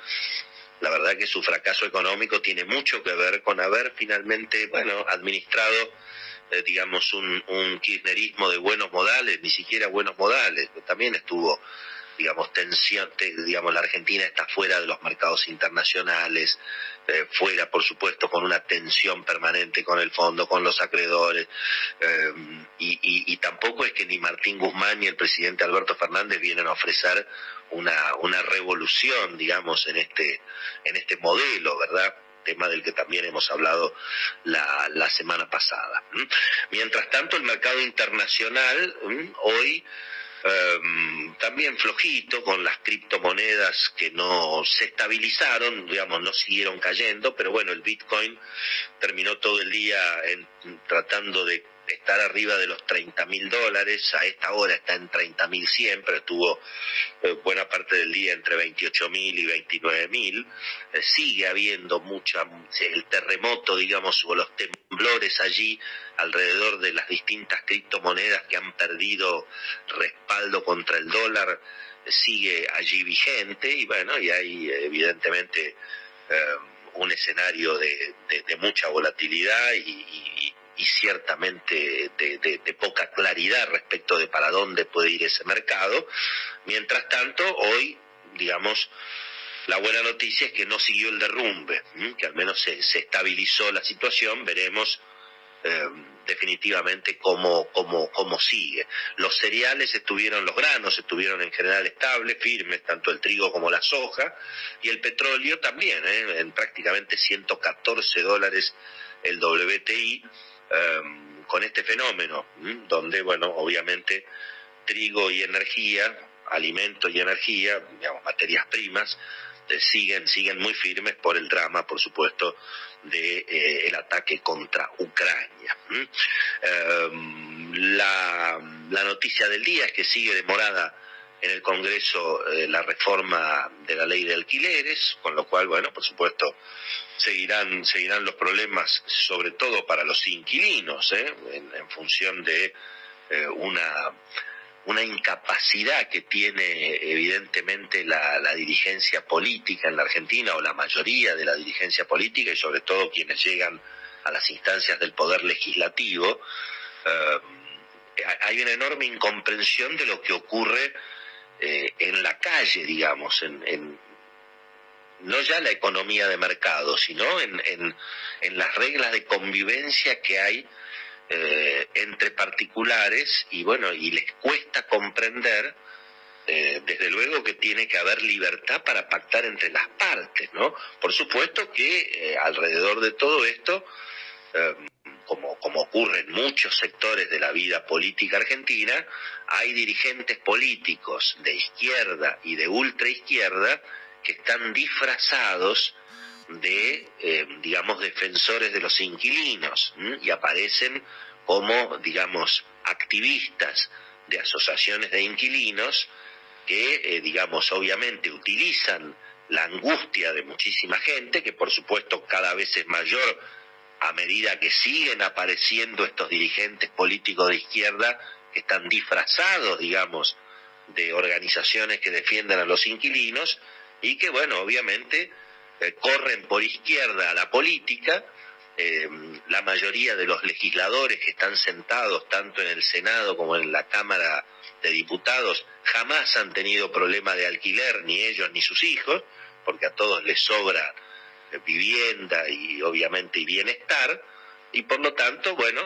la verdad que su fracaso económico tiene mucho que ver con haber finalmente, bueno, administrado, eh, digamos, un, un kirchnerismo de buenos modales, ni siquiera buenos modales, también estuvo digamos, tensión, digamos, la Argentina está fuera de los mercados internacionales, eh, fuera, por supuesto, con una tensión permanente con el fondo, con los acreedores, eh, y, tampoco es que ni Martín Guzmán ni el presidente Alberto Fernández vienen a ofrecer una, una revolución, digamos, en este, en este modelo, ¿verdad? tema del que también hemos hablado la, la semana pasada. Mientras tanto, el mercado internacional hoy Em, también flojito con las criptomonedas que no se estabilizaron, digamos, no siguieron cayendo, pero bueno, el Bitcoin terminó todo el día tratando de estar arriba de los 30 mil dólares, a esta hora está en 30 mil 100, pero estuvo eh, buena parte del día entre 28 mil y 29 mil. Eh, sigue habiendo mucha, el terremoto, digamos, o los temblores allí alrededor de las distintas criptomonedas que han perdido respaldo contra el dólar, eh, sigue allí vigente y bueno, y hay evidentemente un escenario de, mucha volatilidad y y ciertamente de, poca claridad respecto de para dónde puede ir ese mercado. Mientras tanto, hoy, digamos, la buena noticia es que no siguió el derrumbe, que al menos se, estabilizó la situación, veremos eh, definitivamente cómo, cómo, cómo sigue. Los cereales estuvieron, los granos estuvieron en general estables, firmes, tanto el trigo como la soja, y el petróleo también, ¿eh? en prácticamente 114 dólares el WTI, Em, con este fenómeno, donde, bueno, obviamente trigo y energía, alimento y energía, digamos, materias primas, eh, siguen, siguen muy firmes por el drama, por supuesto, de eh, ataque contra Ucrania. Em, la, la noticia del día es que sigue demorada en el Congreso eh, la reforma de la ley de alquileres, con lo cual, bueno, por supuesto, seguirán, seguirán los problemas, sobre todo para los inquilinos, ¿eh? en, función de eh, una, una incapacidad que tiene evidentemente la, la, dirigencia política en la Argentina, o la mayoría de la dirigencia política, y sobre todo quienes llegan a las instancias del poder legislativo. hay una enorme incomprensión de lo que ocurre eh, en la calle, digamos, en, no ya la economía de mercado, sino en, las reglas de convivencia que hay eh, entre particulares y bueno, y les cuesta comprender eh, desde luego que tiene que haber libertad para pactar entre las partes, ¿no? Por supuesto que alrededor de todo esto, como, ocurre en muchos sectores de la vida política argentina, hay dirigentes políticos de izquierda y de ultraizquierda que están disfrazados de, digamos, defensores de los inquilinos y aparecen como, digamos, activistas de asociaciones de inquilinos que, eh, digamos, obviamente utilizan la angustia de muchísima gente, que por supuesto cada vez es mayor a medida que siguen apareciendo estos dirigentes políticos de izquierda que están disfrazados, digamos, de organizaciones que defienden a los inquilinos y que, bueno, obviamente eh, corren por izquierda a la política. Eh, la mayoría de los legisladores que están sentados tanto en el Senado como en la Cámara de Diputados jamás han tenido problema de alquiler, ni ellos ni sus hijos, porque a todos les sobra vivienda y obviamente y bienestar, y por lo tanto, bueno,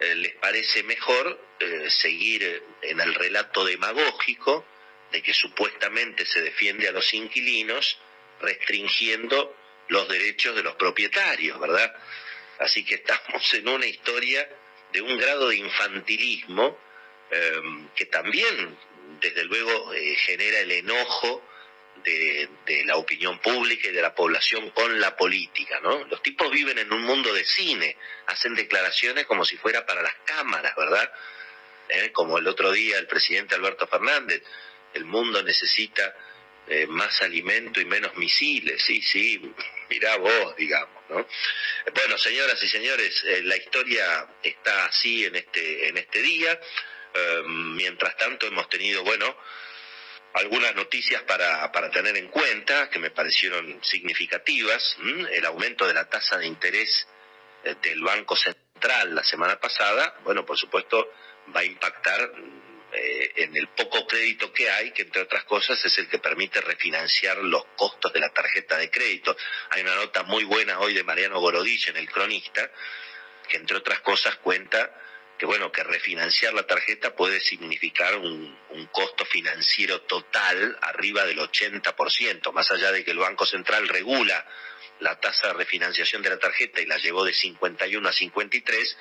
eh, les parece mejor eh, seguir en el relato demagógico de que supuestamente se defiende a los inquilinos, restringiendo los derechos de los propietarios, ¿verdad? Así que estamos en una historia de un grado de infantilismo Em, que también, desde luego, eh, genera el enojo de, la opinión pública y de la población con la política, ¿no? Los tipos viven en un mundo de cine, hacen declaraciones como si fuera para las cámaras, ¿verdad? ¿Eh? Como el otro día el presidente Alberto Fernández, el mundo necesita eh, más alimento y menos misiles, sí, sí, mirá vos, digamos, ¿no? Bueno, señoras y señores, la historia está así en este, en este día. Mientras tanto hemos tenido, bueno, algunas noticias para, para tener en cuenta que me parecieron significativas. El aumento de la tasa de interés eh, del Banco Central la semana pasada, bueno, por supuesto, va a impactar eh, en el poco crédito que hay, que entre otras cosas es el que permite refinanciar los costos de la tarjeta de crédito. Hay una nota muy buena hoy de Mariano Gorodich en El Cronista, que entre otras cosas cuenta que bueno, que refinanciar la tarjeta puede significar un, costo financiero total arriba del 80%, más allá de que el Banco Central regula la tasa de refinanciación de la tarjeta y la llevó de 51 a 53,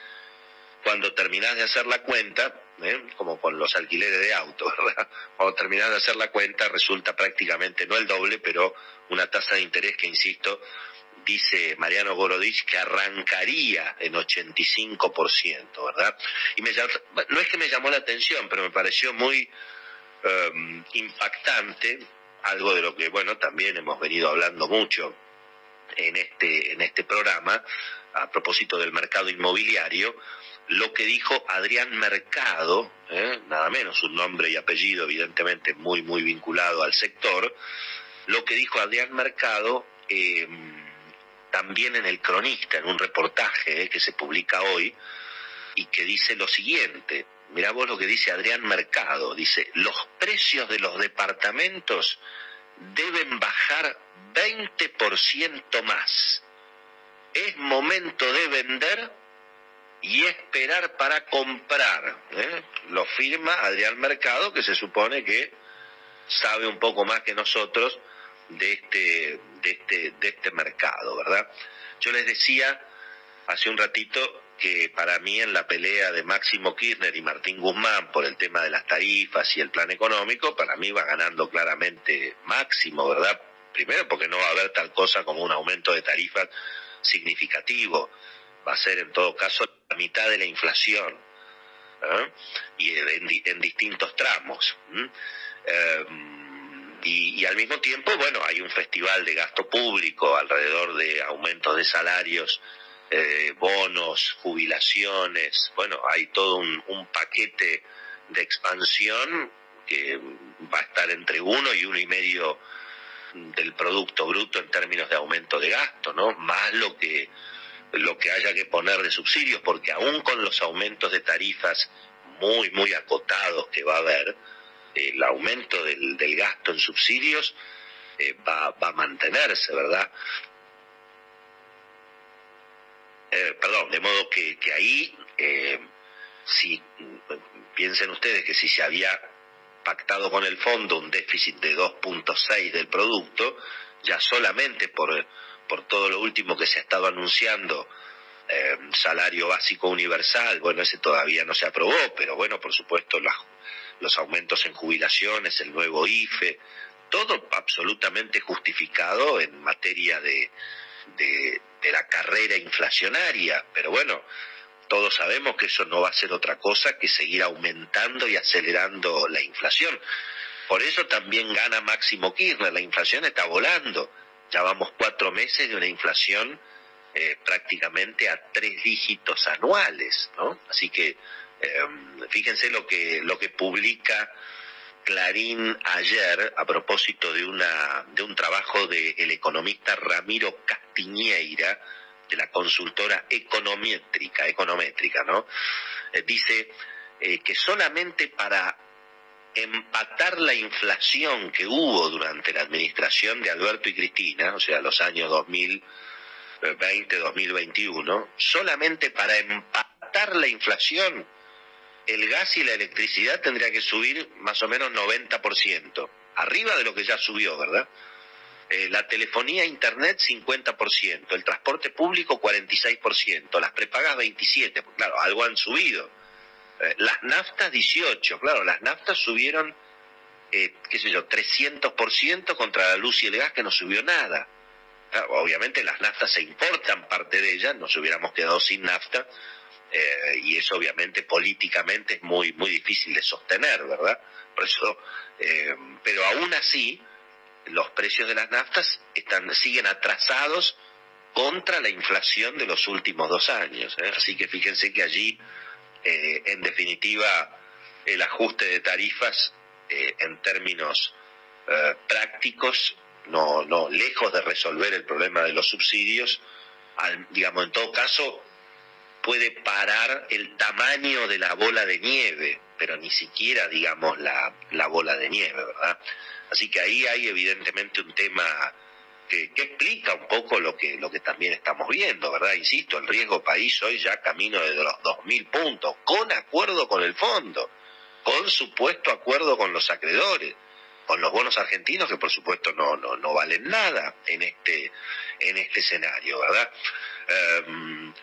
cuando terminás de hacer la cuenta, ¿eh? como con los alquileres de auto, ¿verdad? Cuando terminás de hacer la cuenta resulta prácticamente no el doble, pero una tasa de interés que, insisto, dice Mariano Gorodich que arrancaría en 85%, ¿verdad? Y me, no es que me llamó la atención, pero me pareció muy em, impactante, algo de lo que, bueno, también hemos venido hablando mucho en este, en este programa, a propósito del mercado inmobiliario, lo que dijo Adrián Mercado, ¿eh? nada menos un nombre y apellido evidentemente muy, muy vinculado al sector, lo que dijo Adrián Mercado, eh, también en el cronista, en un reportaje eh, que se publica hoy, y que dice lo siguiente, mirá vos lo que dice Adrián Mercado, dice, los precios de los departamentos deben bajar 20% más. Es momento de vender y esperar para comprar. ¿eh? Lo firma Adrián Mercado, que se supone que sabe un poco más que nosotros de este, de este, de este mercado, ¿verdad? Yo les decía hace un ratito que para mí en la pelea de Máximo Kirchner y Martín Guzmán por el tema de las tarifas y el plan económico, para mí va ganando claramente Máximo, ¿verdad? Primero porque no va a haber tal cosa como un aumento de tarifas significativo, va a ser en todo caso la mitad de la inflación ¿eh? y en, distintos tramos. Y, al mismo tiempo, bueno, hay un festival de gasto público alrededor de aumentos de salarios, eh, bonos, jubilaciones, bueno, hay todo un, paquete de expansión que va a estar entre uno y uno y medio del producto bruto en términos de aumento de gasto, ¿no? Más lo que lo que haya que poner de subsidios, porque aún con los aumentos de tarifas muy muy acotados que va a haber, el aumento del, gasto en subsidios eh, va, a mantenerse, ¿verdad? Eh, perdón, de modo que, que ahí, si piensen ustedes que si se había pactado con el fondo un déficit de 2.6 del producto, ya solamente por, por todo lo último que se ha estado anunciando, eh, salario básico universal, bueno, ese todavía no se aprobó, pero bueno, por supuesto, los aumentos en jubilaciones, el nuevo IFE, todo absolutamente justificado en materia de, de, la carrera inflacionaria, pero bueno, todos sabemos que eso no va a ser otra cosa que seguir aumentando y acelerando la inflación. Por eso también gana Máximo Kirchner, la inflación está volando. Ya vamos cuatro meses de una inflación eh, prácticamente a tres dígitos anuales, ¿no? Así que em, fíjense lo que lo que publica Clarín ayer a propósito de una de un trabajo del economista Ramiro Castiñeira de la consultora econométrica, econométrica, ¿no? Eh, dice eh, que solamente para empatar la inflación que hubo durante la administración de Alberto y Cristina, o sea, los años 2020-2021, solamente para empatar la inflación, el gas y la electricidad tendría que subir más o menos 90%, arriba de lo que ya subió, ¿verdad? Eh, la telefonía internet 50%, el transporte público 46%, las prepagas 27%, claro, algo han subido. Eh, las naftas 18%, claro, las naftas subieron, eh, qué sé yo, 300% contra la luz y el gas que no subió nada. obviamente las naftas se importan parte de ellas, nos hubiéramos quedado sin nafta, y eso obviamente políticamente es muy, muy difícil de sostener, ¿verdad? Por eso, pero aún así, los precios de las naftas están, siguen atrasados contra la inflación de los últimos dos años. ¿eh? Así que fíjense que allí, eh, en definitiva, el ajuste de tarifas eh, en términos prácticos, no, no, lejos de resolver el problema de los subsidios, digamos, en todo caso, puede parar el tamaño de la bola de nieve, pero ni siquiera, digamos, la, la bola de nieve, ¿verdad? Así que ahí hay evidentemente un tema que, explica un poco lo que, lo que también estamos viendo, ¿verdad? Insisto, el riesgo país hoy ya camino de los 2.000 puntos, con acuerdo con el fondo, con supuesto acuerdo con los acreedores, con los bonos argentinos que por supuesto no, no, no valen nada en este, en este escenario, ¿verdad? Em,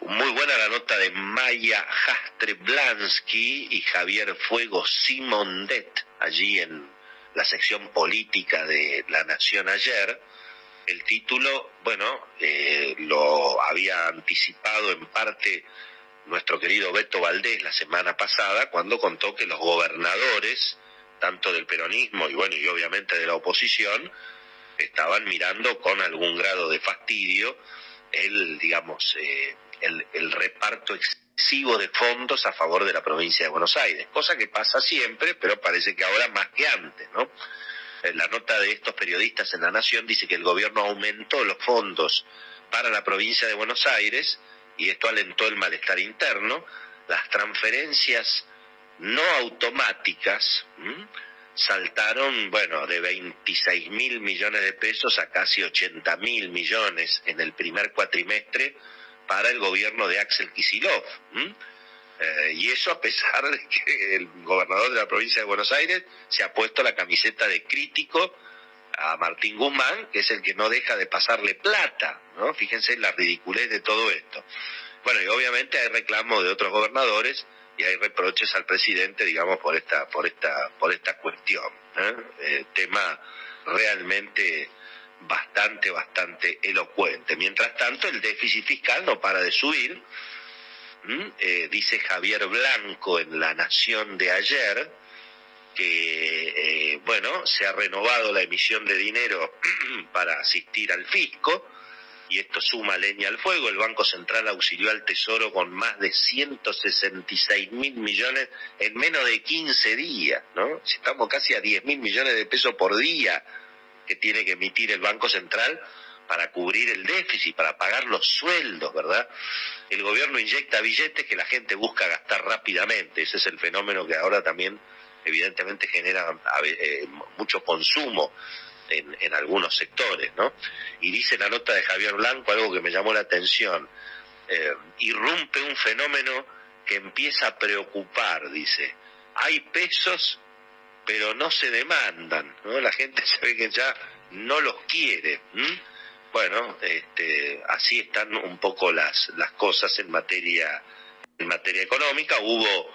muy buena la nota de Maya Jastre Blansky y Javier Fuego Simondet allí en la sección política de La Nación ayer, el título, bueno, eh, lo había anticipado en parte nuestro querido Beto Valdés la semana pasada, cuando contó que los gobernadores, tanto del peronismo y bueno, y obviamente de la oposición, estaban mirando con algún grado de fastidio el, digamos, eh, el, reparto de fondos a favor de la provincia de Buenos Aires, cosa que pasa siempre, pero parece que ahora más que antes, ¿no? La nota de estos periodistas en La Nación dice que el gobierno aumentó los fondos para la provincia de Buenos Aires y esto alentó el malestar interno. Las transferencias no automáticas saltaron, bueno, de 26 mil millones de pesos a casi 80 mil millones en el primer cuatrimestre para el gobierno de Axel Kisilov. Eh, y eso a pesar de que el gobernador de la provincia de Buenos Aires se ha puesto la camiseta de crítico a Martín Guzmán, que es el que no deja de pasarle plata, ¿no? Fíjense la ridiculez de todo esto. Bueno, y obviamente hay reclamos de otros gobernadores y hay reproches al presidente, digamos, por esta, por esta, por esta cuestión. ¿eh? Eh, tema realmente bastante, bastante elocuente. Mientras tanto, el déficit fiscal no para de subir. Eh, dice Javier Blanco en La Nación de ayer que, eh, bueno, se ha renovado la emisión de dinero para asistir al fisco y esto suma leña al fuego. El Banco Central auxilió al Tesoro con más de 166 mil millones en menos de 15 días, ¿no? Estamos casi a 10 mil millones de pesos por día que tiene que emitir el Banco Central para cubrir el déficit, para pagar los sueldos, ¿verdad? El gobierno inyecta billetes que la gente busca gastar rápidamente. Ese es el fenómeno que ahora también evidentemente genera eh, mucho consumo en, algunos sectores, ¿no? Y dice la nota de Javier Blanco algo que me llamó la atención, eh, irrumpe un fenómeno que empieza a preocupar, dice, hay pesos pero no se demandan, ¿no? La gente se ve que ya no los quiere. Bueno, este, así están un poco las, las cosas en materia, en materia económica. Hubo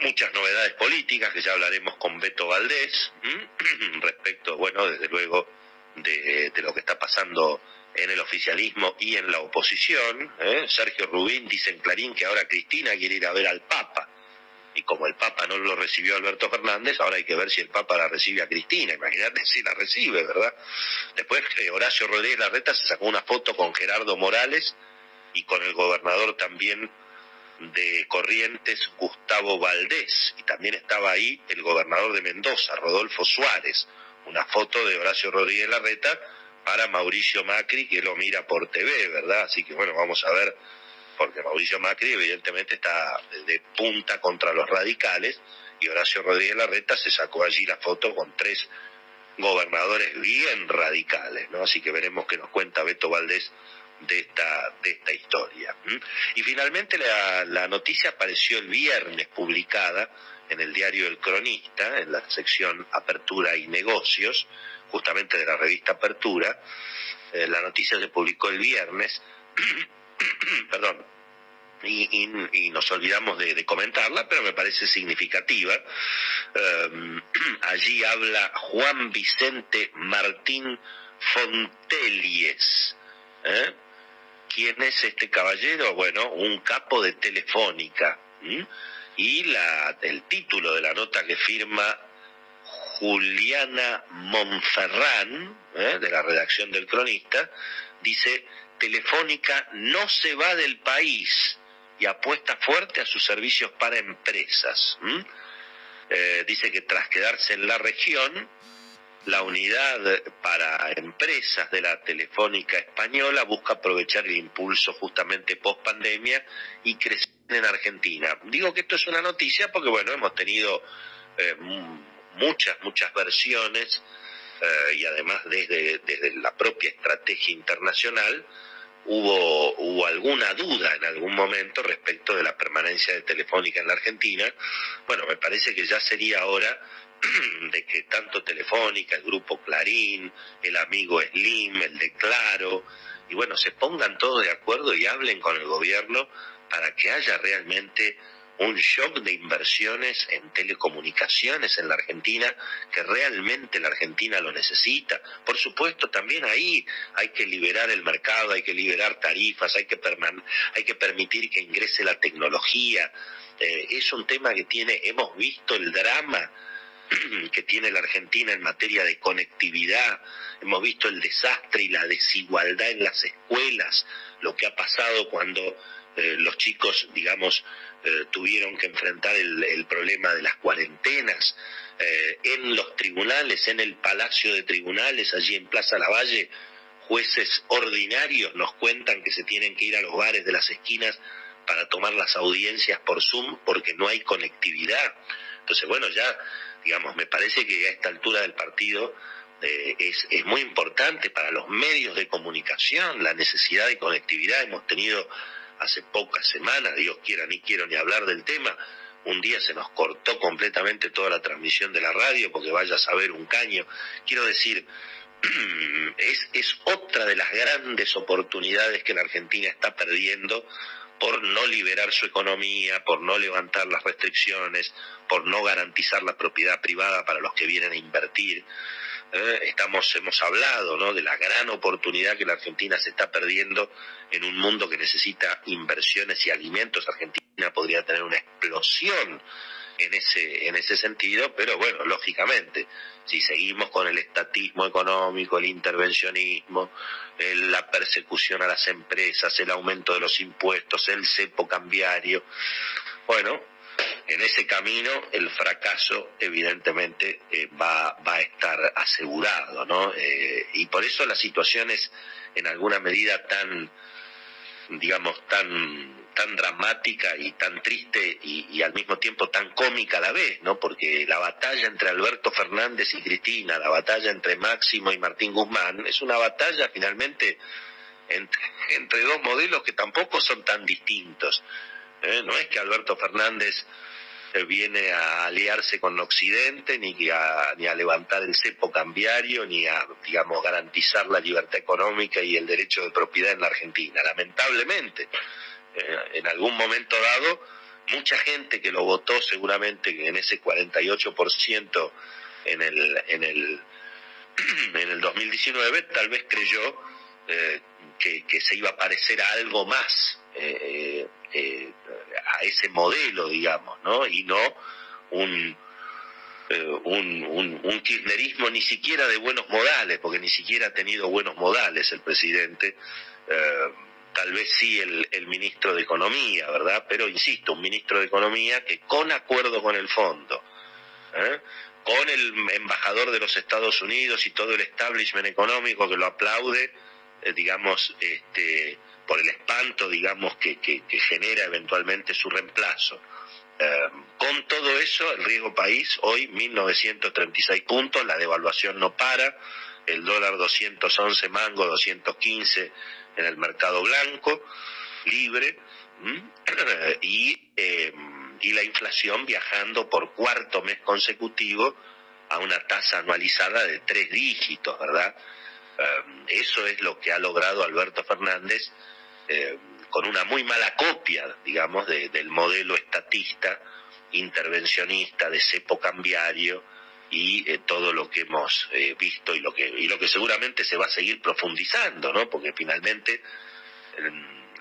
muchas novedades políticas que ya hablaremos con Beto Valdés respecto, bueno, desde luego de, lo que está pasando en el oficialismo y en la oposición. ¿eh? Sergio Rubín dice en Clarín que ahora Cristina quiere ir a ver al Papa y como el Papa no lo recibió Alberto Fernández, ahora hay que ver si el Papa la recibe a Cristina, imagínate si la recibe, ¿verdad? Después eh, Horacio Rodríguez Larreta se sacó una foto con Gerardo Morales y con el gobernador también de Corrientes, Gustavo Valdés, y también estaba ahí el gobernador de Mendoza, Rodolfo Suárez, una foto de Horacio Rodríguez Larreta para Mauricio Macri, que lo mira por TV, ¿verdad? Así que bueno, vamos a ver porque Mauricio Macri evidentemente está de punta contra los radicales y Horacio Rodríguez Larreta se sacó allí la foto con tres gobernadores bien radicales, ¿no? Así que veremos qué nos cuenta Beto Valdés de esta, de esta historia. Y finalmente la, la noticia apareció el viernes publicada en el diario El Cronista, en la sección Apertura y Negocios, justamente de la revista Apertura. Eh, la noticia se publicó el viernes perdón, y, nos olvidamos de, comentarla, pero me parece significativa. Em, allí habla Juan Vicente Martín Fontelies. ¿eh? ¿Quién es este caballero? Bueno, un capo de Telefónica. Y la, el título de la nota que firma Juliana Monferrán, ¿eh? de la redacción del cronista, dice Telefónica no se va del país y apuesta fuerte a sus servicios para empresas. Eh, dice que tras quedarse en la región, la unidad para empresas de la Telefónica Española busca aprovechar el impulso justamente post pandemia y crecer en Argentina. Digo que esto es una noticia porque, bueno, hemos tenido eh, muchas, muchas versiones eh, y además desde, desde la propia estrategia internacional hubo, hubo alguna duda en algún momento respecto de la permanencia de Telefónica en la Argentina. Bueno, me parece que ya sería hora de que tanto Telefónica, el grupo Clarín, el amigo Slim, el de Claro, y bueno, se pongan todos de acuerdo y hablen con el gobierno para que haya realmente un shock de inversiones en telecomunicaciones en la Argentina, que realmente la Argentina lo necesita. Por supuesto, también ahí hay que liberar el mercado, hay que liberar tarifas, hay que, hay que permitir que ingrese la tecnología. Eh, es un tema que tiene, hemos visto el drama que tiene la Argentina en materia de conectividad, hemos visto el desastre y la desigualdad en las escuelas, lo que ha pasado cuando eh, los chicos, digamos, eh, tuvieron que enfrentar el, problema de las cuarentenas. Eh, en los tribunales, en el Palacio de Tribunales, allí en Plaza Lavalle, jueces ordinarios nos cuentan que se tienen que ir a los bares de las esquinas para tomar las audiencias por Zoom porque no hay conectividad. Entonces, bueno, ya, digamos, me parece que a esta altura del partido eh, es, es muy importante para los medios de comunicación la necesidad de conectividad. Hemos tenido hace pocas semanas, Dios quiera, ni quiero ni hablar del tema, un día se nos cortó completamente toda la transmisión de la radio porque vaya a saber un caño. Quiero decir, es, es otra de las grandes oportunidades que la Argentina está perdiendo por no liberar su economía, por no levantar las restricciones, por no garantizar la propiedad privada para los que vienen a invertir. ¿Eh? estamos, hemos hablado ¿no? de la gran oportunidad que la Argentina se está perdiendo en un mundo que necesita inversiones y alimentos. Argentina podría tener una explosión en ese, en ese sentido, pero bueno, lógicamente, si seguimos con el estatismo económico, el intervencionismo, la persecución a las empresas, el aumento de los impuestos, el cepo cambiario, bueno, en ese camino el fracaso evidentemente eh, va, va, a estar asegurado, ¿no? Eh, y por eso la situación es en alguna medida tan, digamos, tan tan dramática y tan triste y, al mismo tiempo tan cómica a la vez, ¿no? Porque la batalla entre Alberto Fernández y Cristina, la batalla entre Máximo y Martín Guzmán, es una batalla finalmente entre, dos modelos que tampoco son tan distintos. ¿Eh? No es que Alberto Fernández viene a aliarse con Occidente, ni a, ni a levantar el cepo cambiario, ni a, digamos, garantizar la libertad económica y el derecho de propiedad en la Argentina. Lamentablemente, eh, en algún momento dado, mucha gente que lo votó seguramente en ese 48% en el, en el, en el 2019, tal vez creyó eh, que, se iba a parecer a algo más eh, eh, a ese modelo, digamos, ¿no? Y no un, un, un, kirchnerismo ni siquiera de buenos modales, porque ni siquiera ha tenido buenos modales el presidente. tal vez sí el, el ministro de Economía, ¿verdad? Pero insisto, un ministro de Economía que con acuerdo con el fondo, con el embajador de los Estados Unidos y todo el establishment económico que lo aplaude, eh, digamos, este, por el espanto, digamos, que, que, genera eventualmente su reemplazo. Eh, con todo eso, el riesgo país, hoy 1936 puntos, la devaluación no para, el dólar 211 mango, 215 en el mercado blanco, libre, y, eh, y la inflación viajando por cuarto mes consecutivo a una tasa anualizada de tres dígitos, ¿verdad? Eh, eso es lo que ha logrado Alberto Fernández eh, con una muy mala copia, digamos, del modelo estatista, intervencionista, de cepo cambiario y eh, todo lo que hemos visto y lo que, y lo que seguramente se va a seguir profundizando, ¿no? Porque finalmente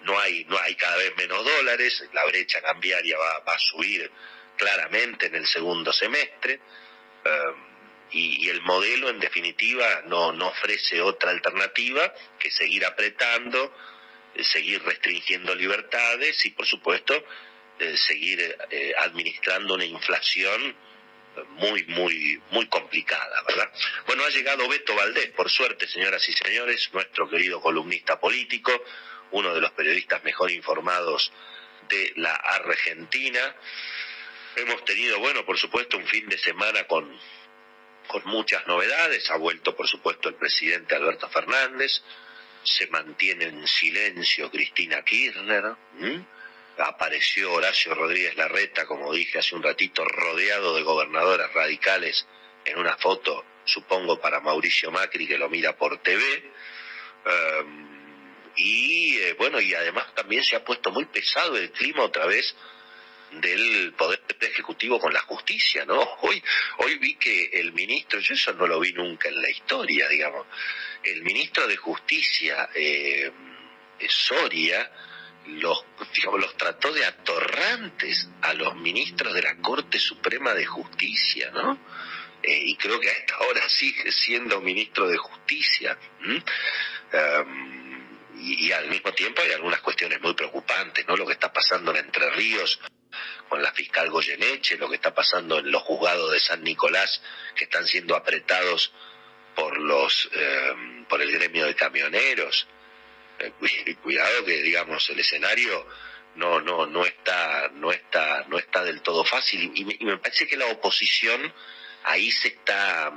no hay, no hay cada vez menos dólares, la brecha cambiaria va, va a subir claramente en el segundo semestre y, el modelo en definitiva no, no ofrece otra alternativa que seguir apretando, eh, seguir restringiendo libertades y por supuesto eh, seguir eh, administrando una inflación muy, muy, muy complicada, ¿verdad? Bueno, ha llegado Beto Valdés, por suerte, señoras y señores, nuestro querido columnista político, uno de los periodistas mejor informados de la Argentina. Hemos tenido, bueno, por supuesto, un fin de semana con con muchas novedades. Ha vuelto, por supuesto, el presidente Alberto Fernández. Se mantiene en silencio Cristina Kirchner. Apareció Horacio Rodríguez Larreta, como dije hace un ratito, rodeado de gobernadoras radicales en una foto, supongo, para Mauricio Macri, que lo mira por TV. Em, y eh, bueno, y además también se ha puesto muy pesado el clima otra vez del Poder Ejecutivo con la justicia, ¿no? Hoy, hoy vi que el ministro, yo eso no lo vi nunca en la historia, digamos, el ministro de Justicia, eh, Soria, los, digamos, los trató de atorrantes a los ministros de la Corte Suprema de Justicia, ¿no? Eh, y creo que a esta hora sigue siendo ministro de Justicia. y, y, al mismo tiempo hay algunas cuestiones muy preocupantes, ¿no? Lo que está pasando en Entre Ríos con la fiscal Goyeneche, lo que está pasando en los juzgados de San Nicolás, que están siendo apretados por los eh, por el gremio de camioneros. Eh, cuidado que digamos el escenario no no no está no está no está del todo fácil y me, parece que la oposición ahí se está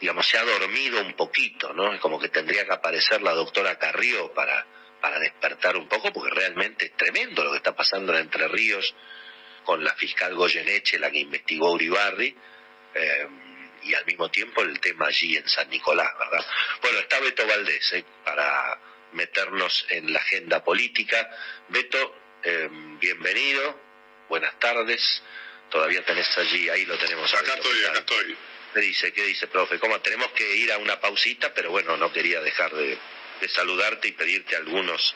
digamos se ha dormido un poquito, ¿no? Es como que tendría que aparecer la doctora Carrió para para despertar un poco, porque realmente es tremendo lo que está pasando en Entre Ríos con la fiscal Goyeneche, la que investigó Uribarri, eh, y al mismo tiempo el tema allí en San Nicolás, ¿verdad? Bueno, está Beto Valdés, eh, para meternos en la agenda política. Beto, eh, bienvenido, buenas tardes. Todavía tenés allí, ahí lo tenemos. Acá estoy, acá estoy. ¿Qué dice? ¿Qué dice, profe? ¿Cómo? Tenemos que ir a una pausita, pero bueno, no quería dejar de, de saludarte y pedirte algunos,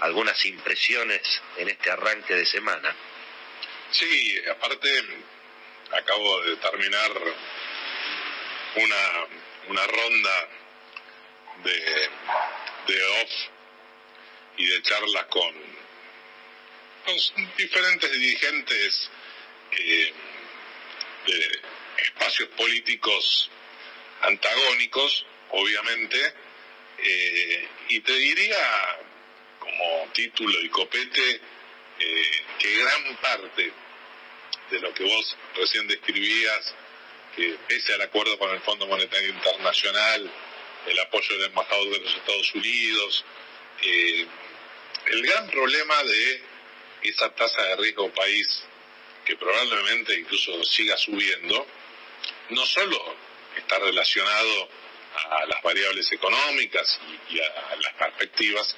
algunas impresiones en este arranque de semana. Sí, aparte acabo de terminar una, una ronda de, de off y de charlas con, con diferentes dirigentes eh, de espacios políticos antagónicos, obviamente, eh, y te diría, como título y copete, eh, que gran parte de lo que vos recién describías, que pese al acuerdo con el Fondo Monetario Internacional, el apoyo del embajador de los Estados Unidos, eh, el gran problema de esa tasa de riesgo país, que probablemente incluso siga subiendo, no solo está relacionado a las variables económicas y, a las perspectivas,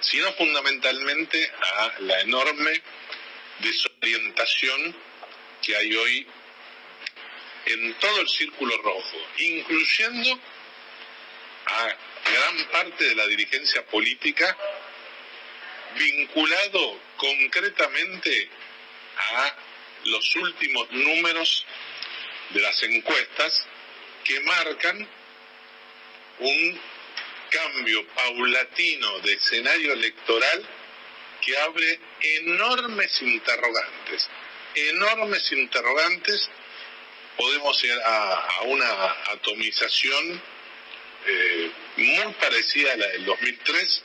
sino fundamentalmente a la enorme desorientación que hay hoy en todo el círculo rojo, incluyendo a gran parte de la dirigencia política vinculado concretamente a los últimos números de las encuestas que marcan un cambio paulatino de escenario electoral que abre enormes interrogantes, enormes interrogantes, podemos ir a, una atomización eh, muy parecida a la del 2003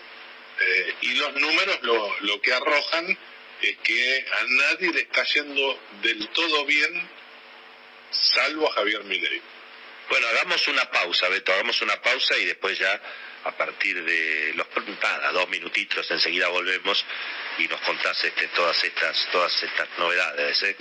eh, y los números lo, lo que arrojan es que a nadie le está yendo del todo bien, salvo a Javier Milei. Bueno, hagamos una pausa, Beto, hagamos una pausa y después ya a partir de los nada, dos minutitos enseguida volvemos y nos contás este, todas estas todas estas novedades. ¿eh?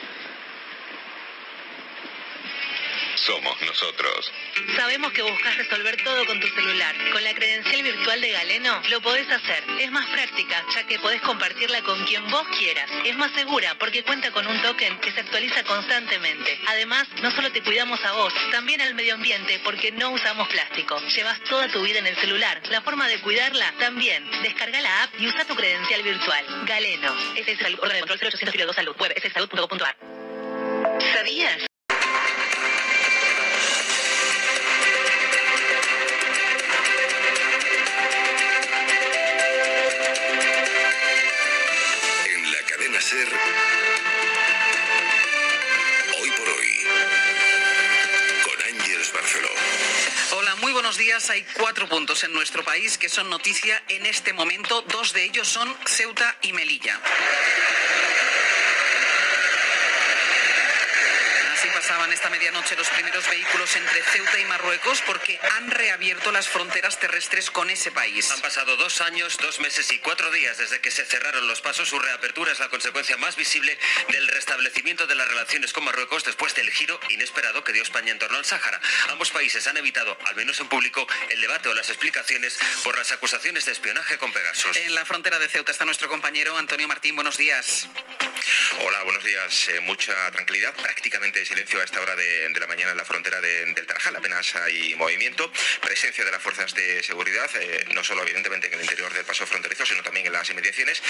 Somos nosotros. Sabemos que buscas resolver todo con tu celular. Con la credencial virtual de Galeno lo podés hacer. Es más práctica, ya que podés compartirla con quien vos quieras. Es más segura porque cuenta con un token que se actualiza constantemente. Además, no solo te cuidamos a vos, también al medio ambiente porque no usamos plástico. Llevas toda tu vida en el celular. La forma de cuidarla también. Descarga la app y usa tu credencial virtual. Galeno. Este es el orden de control 0800 Salud. Web salud.gov.ar. ¿Sabías? Días. Hay cuatro puntos en nuestro país que son noticia en este momento. Dos de ellos son Ceuta y Melilla. Esta medianoche los primeros vehículos entre Ceuta y Marruecos porque han reabierto las fronteras terrestres con ese país. Han pasado dos años, dos meses y cuatro días desde que se cerraron los pasos. Su reapertura es la consecuencia más visible del restablecimiento de las relaciones con Marruecos después del giro inesperado que dio España en torno al Sáhara. Ambos países han evitado, al menos en público, el debate o las explicaciones por las acusaciones de espionaje con Pegasus. En la frontera de Ceuta está nuestro compañero Antonio Martín. Buenos días. Hola, buenos días. Eh, mucha tranquilidad, prácticamente silencio a esta hora de, la mañana en la frontera del Tarajal. Apenas hay movimiento, presencia de las fuerzas de seguridad, eh, no solo evidentemente en el interior del paso fronterizo, sino también en las inmediaciones.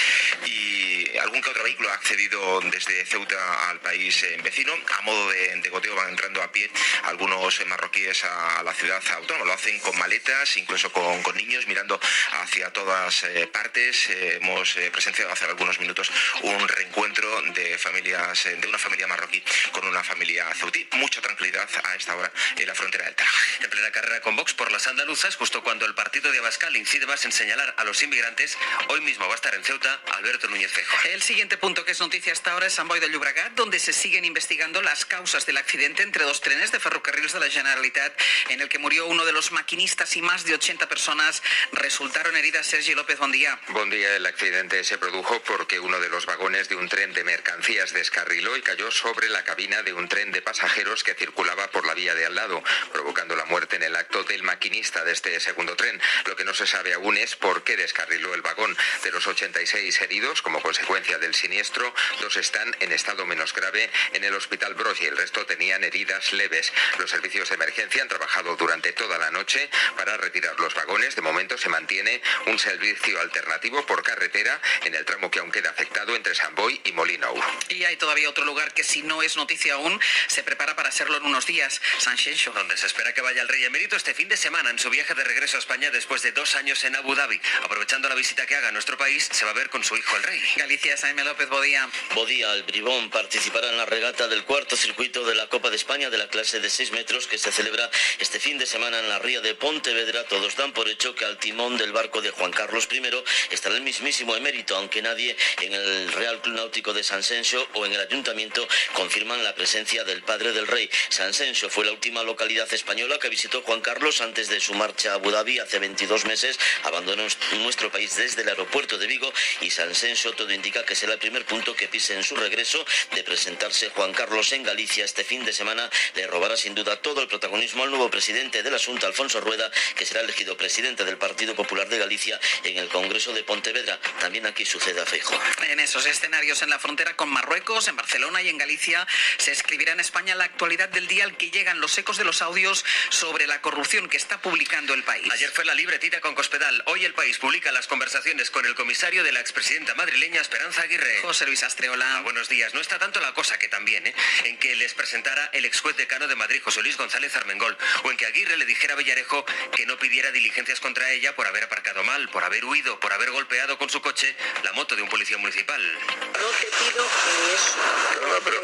Y algún que otro vehículo ha accedido desde Ceuta al país eh, vecino. A modo de, goteo van entrando a pie algunos marroquíes a, la ciudad autónoma. Lo hacen con maletas, incluso con, niños, mirando hacia todas eh, partes. hemos presenciado hace algunos minutos un reencuentro de familias, de una familia marroquí con una familia Mucha tranquilidad a esta hora en la frontera del Tajo. En plena carrera con Vox por las andaluzas, justo cuando el partido de Abascal incide más en señalar a los inmigrantes, hoy mismo va a estar en Ceuta Alberto Núñez Fejo. El siguiente punto que es noticia hasta ahora es San Boy de Llobregat, donde se siguen investigando las causas del accidente entre dos trenes de ferrocarriles de la Generalitat, en el que murió uno de los maquinistas y más de 80 personas resultaron heridas. Sergio López, buen día. Buen día. El accidente se produjo porque uno de los vagones de un tren de mercancías descarriló y cayó sobre la cabina de un tren de pasajeros que circulaba por la vía de al lado, provocando la muerte en el acto del maquinista de este segundo tren. Lo que no se sabe aún es por qué descarriló el vagón. De los 86 heridos como consecuencia del siniestro, dos están en estado menos grave en el hospital Broch y el resto tenían heridas leves. Los servicios de emergencia han trabajado durante toda la noche para retirar los vagones. De momento se mantiene un servicio alternativo por carretera en el tramo que aún queda afectado entre San Boy y Molinau. Y hay todavía otro lugar que si no es noticia aún, se prepara para serlo en unos días, San Xenxo. Donde se espera que vaya el rey emérito este fin de semana en su viaje de regreso a España después de dos años en Abu Dhabi. Aprovechando la visita que haga a nuestro país, se va a ver con su hijo el rey. Galicia, Jaime López Bodía. Bodía, el Bribón, participará en la regata del cuarto circuito de la Copa de España de la clase de 6 metros que se celebra este fin de semana en la ría de Pontevedra. Todos dan por hecho que al timón del barco de Juan Carlos I estará el mismísimo emérito, aunque nadie en el Real Club Náutico de San Sensio o en el ayuntamiento confirman la presencia del padre del rey. San Sensio fue la última localidad española que visitó Juan Carlos antes de su marcha a Abu Dhabi hace 22 meses. Abandonó nuestro país desde el aeropuerto de Vigo y San Sensio todo indica que será el primer punto que pise en su regreso de presentarse Juan Carlos en Galicia este fin de semana. Le robará sin duda todo el protagonismo al nuevo presidente del asunto, Alfonso Rueda, que será elegido presidente del Partido Popular de Galicia en el Congreso de Pontevedra. También aquí sucede a Feijóo. En esos escenarios en la frontera con Marruecos, en Barcelona y en Galicia, se escribirá en España la actualidad del día al que llegan los ecos de los audios sobre la corrupción que está publicando el país. Ayer fue la libretita con Cospedal. Hoy el país publica las conversaciones con el comisario de la expresidenta madrileña Esperanza Aguirre. José Luis Astreola. Ah, buenos días. No está tanto la cosa que también, ¿eh? En que les presentara el ex juez decano de Madrid, José Luis González Armengol, o en que Aguirre le dijera a Villarejo que no pidiera diligencias contra ella por haber aparcado mal, por haber huido, por haber golpeado con su coche la moto de un policía municipal. No te pido ni eso.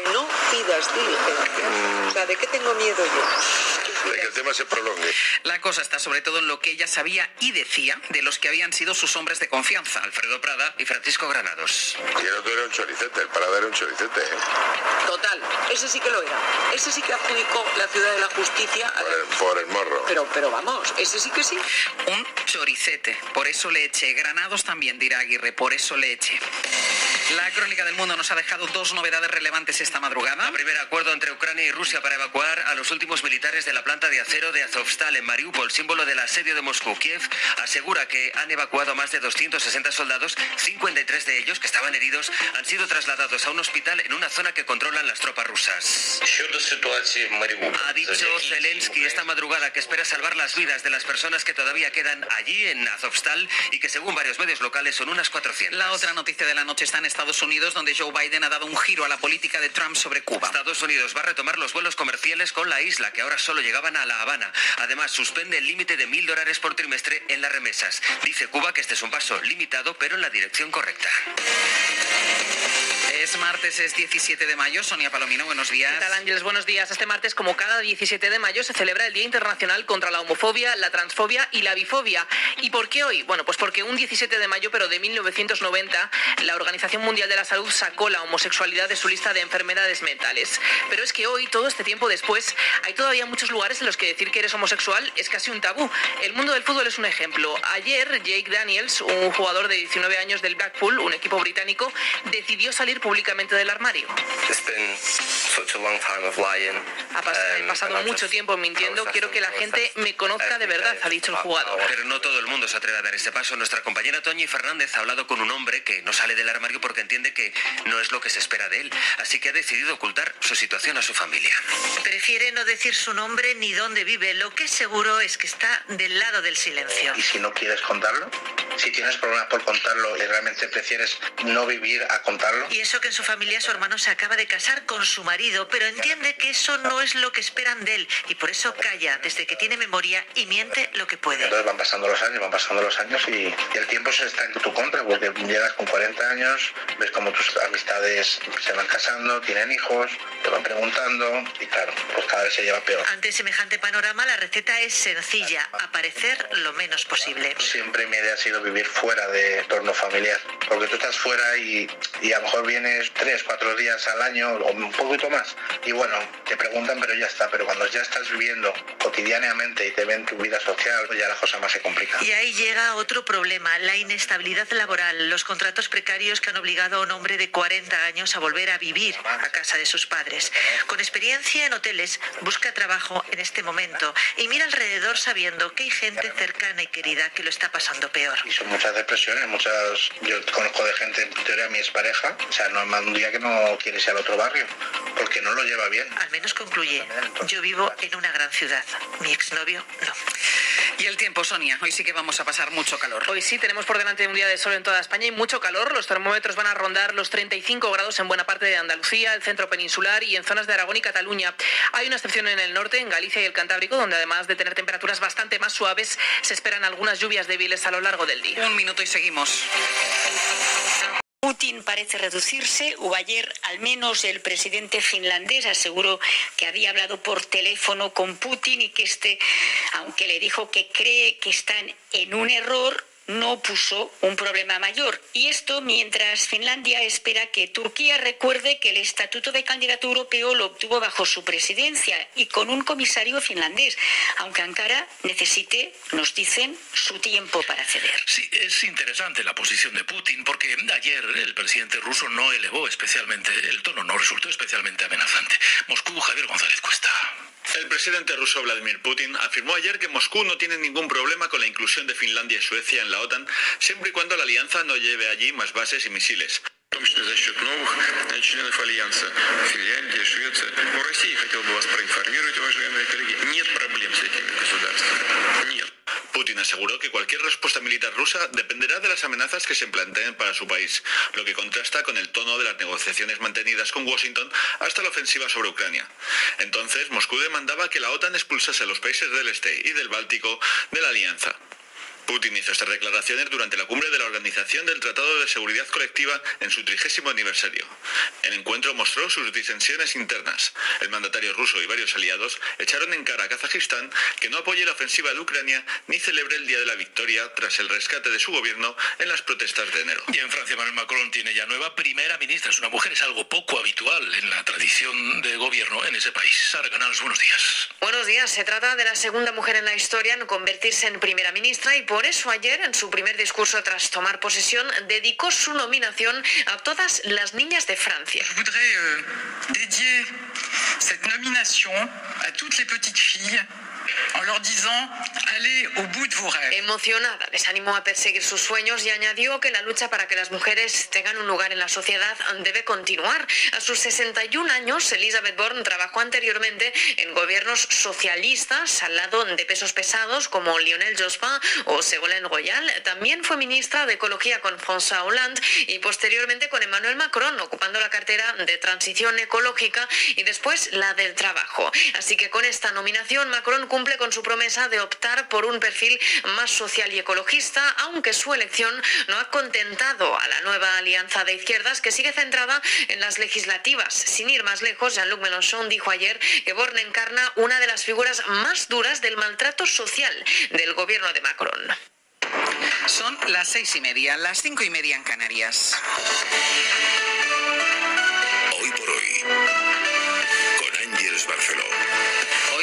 No, no pidas diligencia. ¿De qué tengo miedo yo? De que el tema se prolongue. La cosa está sobre todo en lo que ella sabía y decía de los que habían sido sus hombres de confianza. Alfredo Prada y Francisco Granados. Y el otro era un choricete, el Prada era un choricete. ¿eh? Total, ese sí que lo era. Ese sí que adjudicó la ciudad de la justicia. Por el, por el morro. Pero, pero vamos, ese sí que sí. Un choricete. Por eso le eché. Granados también, dirá Aguirre. Por eso le eché. La crónica del mundo nos ha dejado dos novedades relevantes esta madrugada. El primer acuerdo entre Ucrania y Rusia para evacuar a los últimos militares de la planta de acero de Azovstal en Mariupol, símbolo del asedio de Moscú. Kiev asegura que han evacuado a más de 260 soldados, 53 de ellos que estaban heridos han sido trasladados a un hospital en una zona que controlan las tropas rusas. Ha dicho Zelensky esta madrugada que espera salvar las vidas de las personas que todavía quedan allí en Azovstal y que según varios medios locales son unas 400. La otra noticia de la noche está en Estados Unidos, donde Joe Biden ha dado un giro a la política de Trump sobre Cuba. Estados Unidos va a retomar los vuelos comerciales con la isla, que ahora solo a La Habana. Además, suspende el límite de mil dólares por trimestre en las remesas. Dice Cuba que este es un paso limitado, pero en la dirección correcta. Es martes, es 17 de mayo. Sonia Palomino, buenos días. ¿Qué tal, Ángeles? Buenos días. Este martes, como cada 17 de mayo, se celebra el Día Internacional contra la Homofobia, la Transfobia y la Bifobia. ¿Y por qué hoy? Bueno, pues porque un 17 de mayo, pero de 1990, la Organización Mundial de la Salud sacó la homosexualidad de su lista de enfermedades mentales. Pero es que hoy, todo este tiempo después, hay todavía muchos lugares en los que decir que eres homosexual es casi un tabú. El mundo del fútbol es un ejemplo. Ayer, Jake Daniels, un jugador de 19 años del Blackpool, un equipo británico, decidió salir públicamente del armario. Ha he pasado mucho tiempo mintiendo, quiero que la gente me conozca de verdad, ha dicho el jugador. Pero no todo el mundo se atreve a dar ese paso. Nuestra compañera Toñi Fernández ha hablado con un hombre que no sale del armario porque entiende que no es lo que se espera de él. Así que ha decidido ocultar su situación a su familia. Prefiere no decir su nombre ni dónde vive. Lo que es seguro es que está del lado del silencio. ¿Y si no quieres contarlo? Si tienes problemas por contarlo y realmente prefieres no vivir a contarlo. Y eso que en su familia su hermano se acaba de casar con su marido, pero entiende que eso no es lo que esperan de él y por eso calla desde que tiene memoria y miente lo que puede. Entonces van pasando los años, van pasando los años y, y el tiempo se está en tu contra porque llegas con 40 años, ves como tus amistades se van casando, tienen hijos, te van preguntando y claro, pues cada vez se lleva peor. Ante semejante panorama, la receta es sencilla, aparecer lo menos posible. Siempre mi idea ha sido vivir fuera de entorno familiar, porque tú estás fuera y, y a lo mejor vienes tres, cuatro días al año o un poquito más y bueno, te preguntan pero ya está, pero cuando ya estás viviendo cotidianamente y te ven tu vida social, pues ya la cosa más se complica. Y ahí llega otro problema, la inestabilidad laboral, los contratos precarios que han obligado a un hombre de 40 años a volver a vivir a casa de sus padres. Con experiencia en hoteles, busca trabajo en este momento y mira alrededor sabiendo que hay gente cercana y querida que lo está pasando peor. Y son muchas depresiones, muchas. Yo conozco de gente, en teoría mi expareja, o sea, no un día que no quiere irse al otro barrio, porque no lo lleva bien. Al menos concluye, yo vivo en una gran ciudad, mi exnovio no. Y el tiempo, Sonia. Hoy sí que vamos a pasar mucho calor. Hoy sí, tenemos por delante un día de sol en toda España y mucho calor. Los termómetros van a rondar los 35 grados en buena parte de Andalucía, el centro peninsular y en zonas de Aragón y Cataluña. Hay una excepción en el norte, en Galicia y el Cantábrico, donde además de tener temperaturas bastante más suaves, se esperan algunas lluvias débiles a lo largo del día. Un minuto y seguimos. Putin parece reducirse, o ayer al menos el presidente finlandés aseguró que había hablado por teléfono con Putin y que este, aunque le dijo que cree que están en un error, no puso un problema mayor. Y esto mientras Finlandia espera que Turquía recuerde que el estatuto de candidato europeo lo obtuvo bajo su presidencia y con un comisario finlandés, aunque Ankara necesite, nos dicen, su tiempo para ceder. Sí, es interesante la posición de Putin porque ayer el presidente ruso no elevó especialmente el tono, no resultó especialmente amenazante. Moscú, Javier González Cuesta. El presidente ruso Vladimir Putin afirmó ayer que Moscú no tiene ningún problema con la inclusión de Finlandia y Suecia en la OTAN, siempre y cuando la alianza no lleve allí más bases y misiles. Putin aseguró que cualquier respuesta militar rusa dependerá de las amenazas que se planteen para su país, lo que contrasta con el tono de las negociaciones mantenidas con Washington hasta la ofensiva sobre Ucrania. Entonces, Moscú demandaba que la OTAN expulsase a los países del este y del Báltico de la alianza. Putin hizo estas declaraciones durante la cumbre de la Organización del Tratado de Seguridad Colectiva en su trigésimo aniversario. El encuentro mostró sus disensiones internas. El mandatario ruso y varios aliados echaron en cara a Kazajistán que no apoye la ofensiva de Ucrania ni celebre el Día de la Victoria tras el rescate de su gobierno en las protestas de enero. Y en Francia, Manuel Macron tiene ya nueva primera ministra. Es una mujer, es algo poco habitual en la tradición de gobierno en ese país. Sara Canals, buenos días. Buenos días. Se trata de la segunda mujer en la historia en convertirse en primera ministra y por eso ayer, en su primer discurso tras tomar posesión, dedicó su nominación a todas las niñas de Francia. Euh, en leur disant allez au bout de vos rêves. Emocionada, les animó a perseguir sus sueños y añadió que la lucha para que las mujeres tengan un lugar en la sociedad debe continuar. A sus 61 años, Elizabeth Borne trabajó anteriormente en gobiernos socialistas al lado de pesos pesados como Lionel Jospin o Ségolène Royal. También fue ministra de Ecología con François Hollande y posteriormente con Emmanuel Macron, ocupando la cartera de Transición Ecológica y después la del Trabajo. Así que con esta nominación, Macron cumple con su promesa de optar por un perfil más social y ecologista, aunque su elección no ha contentado a la nueva alianza de izquierdas que sigue centrada en las legislativas. Sin ir más lejos, Jean-Luc Mélenchon dijo ayer que Borne encarna una de las figuras más duras del maltrato social del gobierno de Macron. Son las seis y media, las cinco y media en Canarias. Hoy por hoy, con Ángeles Barceló.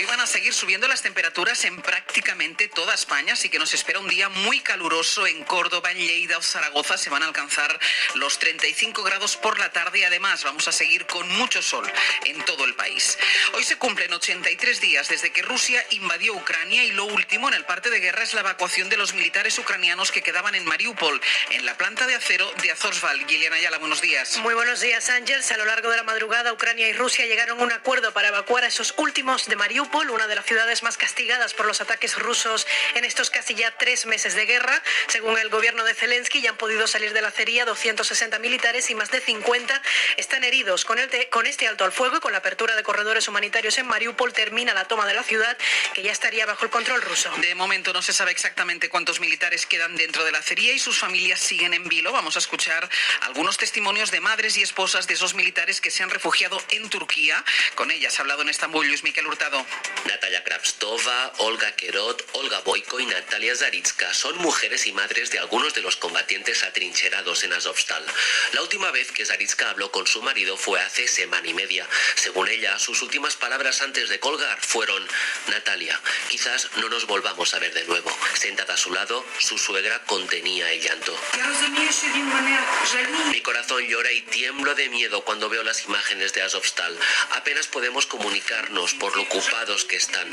Van a seguir subiendo las temperaturas en prácticamente toda España, así que nos espera un día muy caluroso en Córdoba, en Lleida o Zaragoza. Se van a alcanzar los 35 grados por la tarde y además vamos a seguir con mucho sol en todo el país. Hoy se cumplen 83 días desde que Rusia invadió Ucrania y lo último en el parte de guerra es la evacuación de los militares ucranianos que quedaban en Mariupol, en la planta de acero de Azorsval. Giliana Ayala, buenos días. Muy buenos días, Ángels. A lo largo de la madrugada, Ucrania y Rusia llegaron a un acuerdo para evacuar a esos últimos de Mariupol, una de las ciudades más castigadas por los ataques rusos en estos casi ya tres meses de guerra. Según el gobierno de Zelensky, ya han podido salir de la acería 260 militares y más de 50 están heridos. Con, el con este alto al fuego y con la apertura de corredores humanitarios en Mariupol termina la toma de la ciudad, que ya estaría bajo el control ruso. De momento no se sabe exactamente cuántos militares quedan dentro de la acería y sus familias siguen en vilo. Vamos a escuchar algunos testimonios de madres y esposas de esos militares que se han refugiado en Turquía. Con ellas ha hablado en Estambul Luis Miquel Hurtado. Natalia Kravstova, Olga Kerot, Olga Boiko y Natalia Zaritska son mujeres y madres de algunos de los combatientes atrincherados en Azovstal. La última vez que Zaritska habló con su marido fue hace semana y media. Según ella, sus últimas palabras antes de colgar fueron, Natalia, quizás no nos volvamos a ver de nuevo. Sentada a su lado, su suegra contenía el llanto. Mi corazón llora y tiemblo de miedo cuando veo las imágenes de Azovstal. Apenas podemos comunicarnos por lo ocupados que están.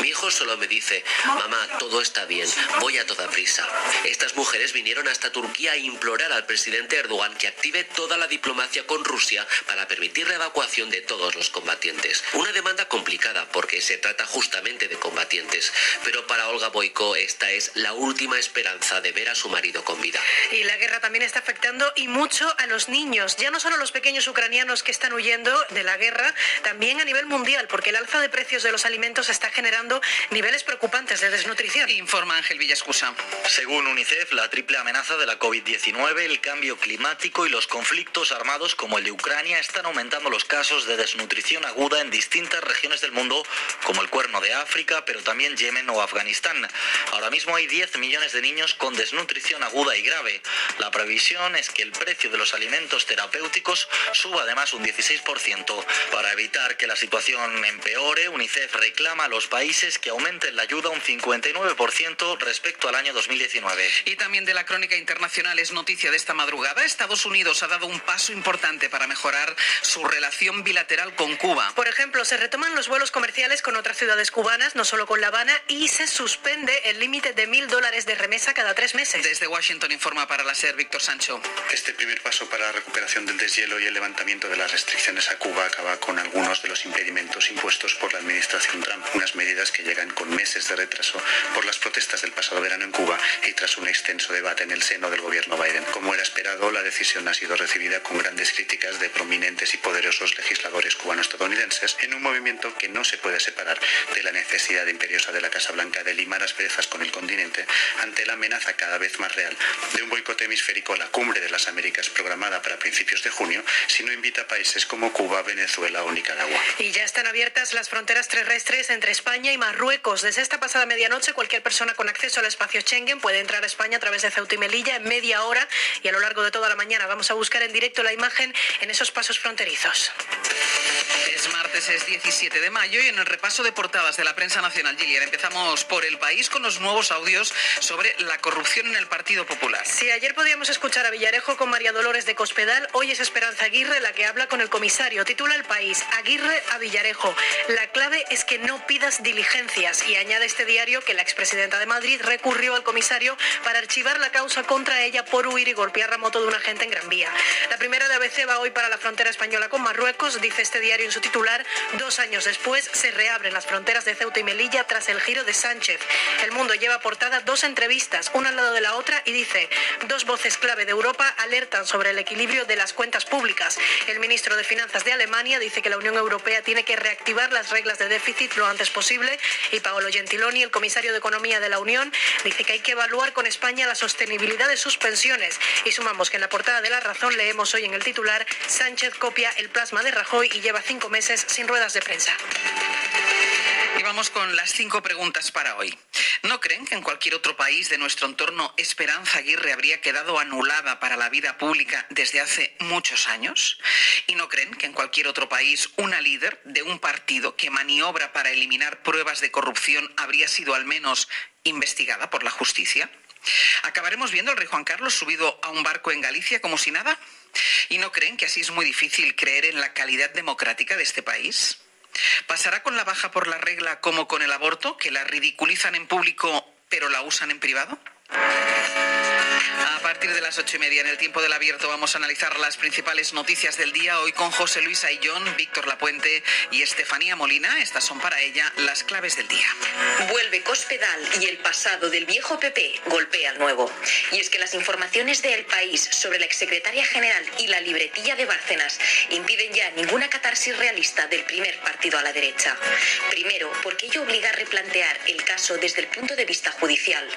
Mi hijo solo me dice, mamá, todo está bien, voy a toda prisa. Estas mujeres vinieron hasta Turquía a implorar al presidente Erdogan que active toda la diplomacia con Rusia para permitir la evacuación de todos los combatientes. Una demanda complicada porque se trata justamente de combatientes, pero para Olga Boiko esta es la última esperanza de ver a su marido con vida. Y la guerra también está afectando y mucho a los niños, ya no solo los pequeños ucranianos que están huyendo de la guerra, también a nivel mundial, porque el alza de precios de los alimentos está generando niveles preocupantes de desnutrición. Informa Ángel Villascusa. Según UNICEF, la triple amenaza de la COVID-19, el cambio climático y los conflictos armados como el de Ucrania están aumentando los casos de desnutrición aguda en distintas regiones del mundo, como el Cuerno de África, pero también Yemen o Afganistán. Ahora mismo hay 10 millones de niños con desnutrición aguda y grave. La previsión es que el precio de los alimentos terapéuticos suba además un 16%. Para evitar que la situación empeore, UNICEF reclama a los países que aumenten la ayuda un 59% respecto al año 2019. Y también de la crónica internacional es noticia de esta madrugada. Estados Unidos ha dado un paso importante para mejorar su relación bilateral con Cuba. Por ejemplo, se retoman los vuelos comerciales con otras ciudades cubanas, no solo con La Habana, y se suspende el límite de mil dólares de remesa cada tres meses. Desde Washington informa para la SER Víctor Sancho. Este primer paso para la recuperación del deshielo y el levantamiento de las restricciones a Cuba acaba con algunos de los impedimentos impuestos por la administración Trump, unas medidas que llegan con meses de retraso por las protestas del pasado verano en Cuba y tras un extenso debate en el seno del gobierno Biden. Como era esperado, la decisión ha sido recibida con grandes críticas de prominentes y poderosos legisladores cubano-estadounidenses en un movimiento que no se puede separar de la necesidad imperiosa de la Casa Blanca de limar asperezas con el continente ante la amenaza cada vez más real de un boicot hemisférico a la cumbre de las Américas programada para principios de junio si no invita a países como Cuba, Venezuela o Nicaragua. Y ya están abiertas las fronteras terrestres entre España y Marruecos. Desde esta pasada medianoche, cualquier persona con acceso al espacio Schengen puede entrar a España a través de Ceuta y Melilla en media hora y a lo largo de toda la mañana. Vamos a buscar en directo la imagen en esos pasos fronterizos. Es martes, es 17 de mayo y en el repaso de portadas de la prensa nacional, Gillian, empezamos por el país con los nuevos audios sobre la corrupción en el Partido Popular. Si ayer podíamos escuchar a Villarejo con María Dolores de Cospedal, hoy es Esperanza Aguirre la que habla con el comisario. Titula el país, Aguirre a Villarejo. La clave es que no pidas diligencias y añade este diario que la expresidenta de Madrid recurrió al comisario para archivar la causa contra ella por huir y golpear la moto de un agente en Gran Vía. La primera de ABC va hoy para la frontera española con Marruecos, dice este diario en su titular. Dos años después se reabren las fronteras de Ceuta y Melilla tras el giro de Sánchez. El mundo lleva portada dos entrevistas, una al lado de la otra, y dice, dos voces clave de Europa alertan sobre el equilibrio de las cuentas públicas. El ministro de Finanzas de Alemania dice que la Unión Europea tiene que reactivar las reglas de déficit lo antes posible y Paolo Gentiloni, el comisario de Economía de la Unión, dice que hay que evaluar con España la sostenibilidad de sus pensiones. Y sumamos que en la portada de La Razón leemos hoy en el titular, Sánchez copia el plasma de Rajoy y lleva cinco meses sin ruedas de prensa. Y vamos con las cinco preguntas para hoy. ¿No creen que en cualquier otro país de nuestro entorno Esperanza Aguirre habría quedado anulada para la vida pública desde hace muchos años? ¿Y no creen que en cualquier otro país una líder de un partido que maniobra para eliminar pruebas de corrupción habría sido al menos investigada por la justicia? ¿Acabaremos viendo al rey Juan Carlos subido a un barco en Galicia como si nada? ¿Y no creen que así es muy difícil creer en la calidad democrática de este país? ¿Pasará con la baja por la regla como con el aborto, que la ridiculizan en público pero la usan en privado? A partir de las ocho y media en el tiempo del abierto vamos a analizar las principales noticias del día hoy con José Luis Ayllón, Víctor Lapuente y Estefanía Molina. Estas son para ella las claves del día. Vuelve Cospedal y el pasado del viejo PP golpea al nuevo. Y es que las informaciones de El País sobre la exsecretaria general y la libretilla de Bárcenas impiden ya ninguna catarsis realista del primer partido a la derecha. Primero, porque ello obliga a replantear el caso desde el punto de vista judicial.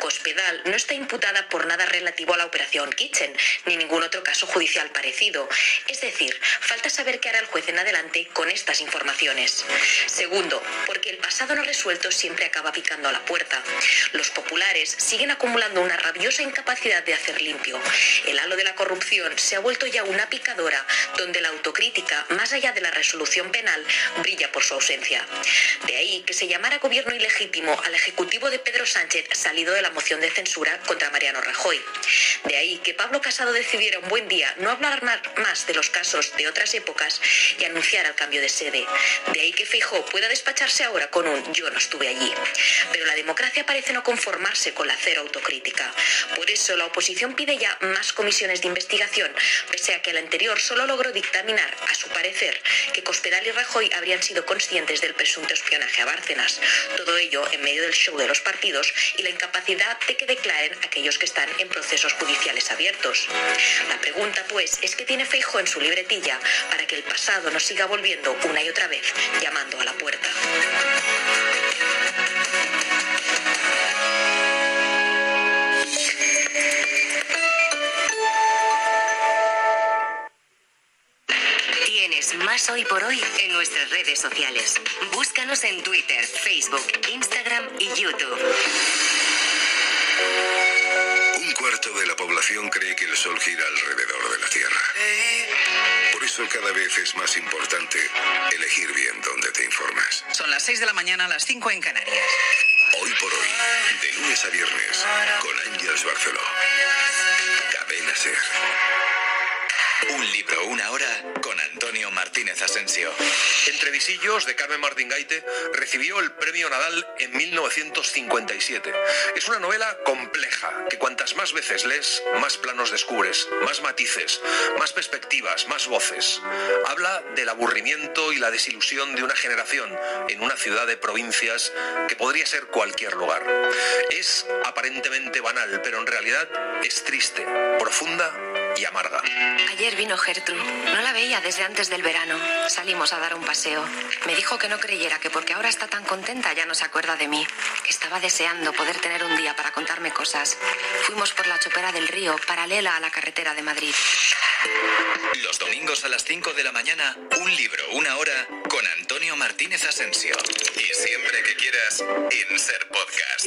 Cospedal no está imputada por nada relativo a la operación Kitchen, ni ningún otro caso judicial parecido. Es decir, falta saber qué hará el juez en adelante con estas informaciones. Segundo, porque el pasado no resuelto siempre acaba picando a la puerta. Los populares siguen acumulando una rabiosa incapacidad de hacer limpio. El halo de la corrupción se ha vuelto ya una picadora donde la autocrítica, más allá de la resolución penal, brilla por su ausencia. De ahí que se llamara gobierno ilegítimo al ejecutivo de Pedro Sánchez salido de la moción de censura contra Mariano Rajoy De ahí que Pablo Casado decidiera un buen día no hablar más de los casos de otras épocas y anunciar el cambio de sede. De ahí que Feijó pueda despacharse ahora con un yo no estuve allí. Pero la democracia parece no conformarse con la cero autocrítica. Por eso la oposición pide ya más comisiones de investigación, pese a que el anterior solo logró dictaminar, a su parecer, que Cospedal y Rajoy habrían sido conscientes del presunto espionaje a Bárcenas. Todo ello en medio del show de los partidos y la incapacidad de que declaren aquellos que están en procesos judiciales abiertos. La pregunta, pues, es que tiene Feijo en su libretilla para que el pasado nos siga volviendo una y otra vez, llamando a la puerta. Tienes más hoy por hoy en nuestras redes sociales. Búscanos en Twitter, Facebook, Instagram y YouTube. Un cuarto de la población cree que el Sol gira alrededor de la Tierra. Por eso cada vez es más importante elegir bien dónde te informas. Son las 6 de la mañana, las 5 en Canarias. Hoy por hoy, de lunes a viernes, con Ángeles Barceló. Cadena Ser. Un libro, una hora con Antonio Martínez Asensio. Entre visillos de Carmen Martín Gaite recibió el premio Nadal en 1957. Es una novela compleja que cuantas más veces lees, más planos descubres, más matices, más perspectivas, más voces. Habla del aburrimiento y la desilusión de una generación en una ciudad de provincias que podría ser cualquier lugar. Es aparentemente banal, pero en realidad es triste, profunda y amarga. Ayer vino Gertrude. No la veía desde antes del verano. Salimos a dar un paseo. Me dijo que no creyera que porque ahora está tan contenta ya no se acuerda de mí. Que estaba deseando poder tener un día para contarme cosas. Fuimos por la chopera del río, paralela a la carretera de Madrid. Los domingos a las 5 de la mañana, un libro, una hora con Antonio Martínez Asensio. Y siempre que quieras, en Ser Podcast.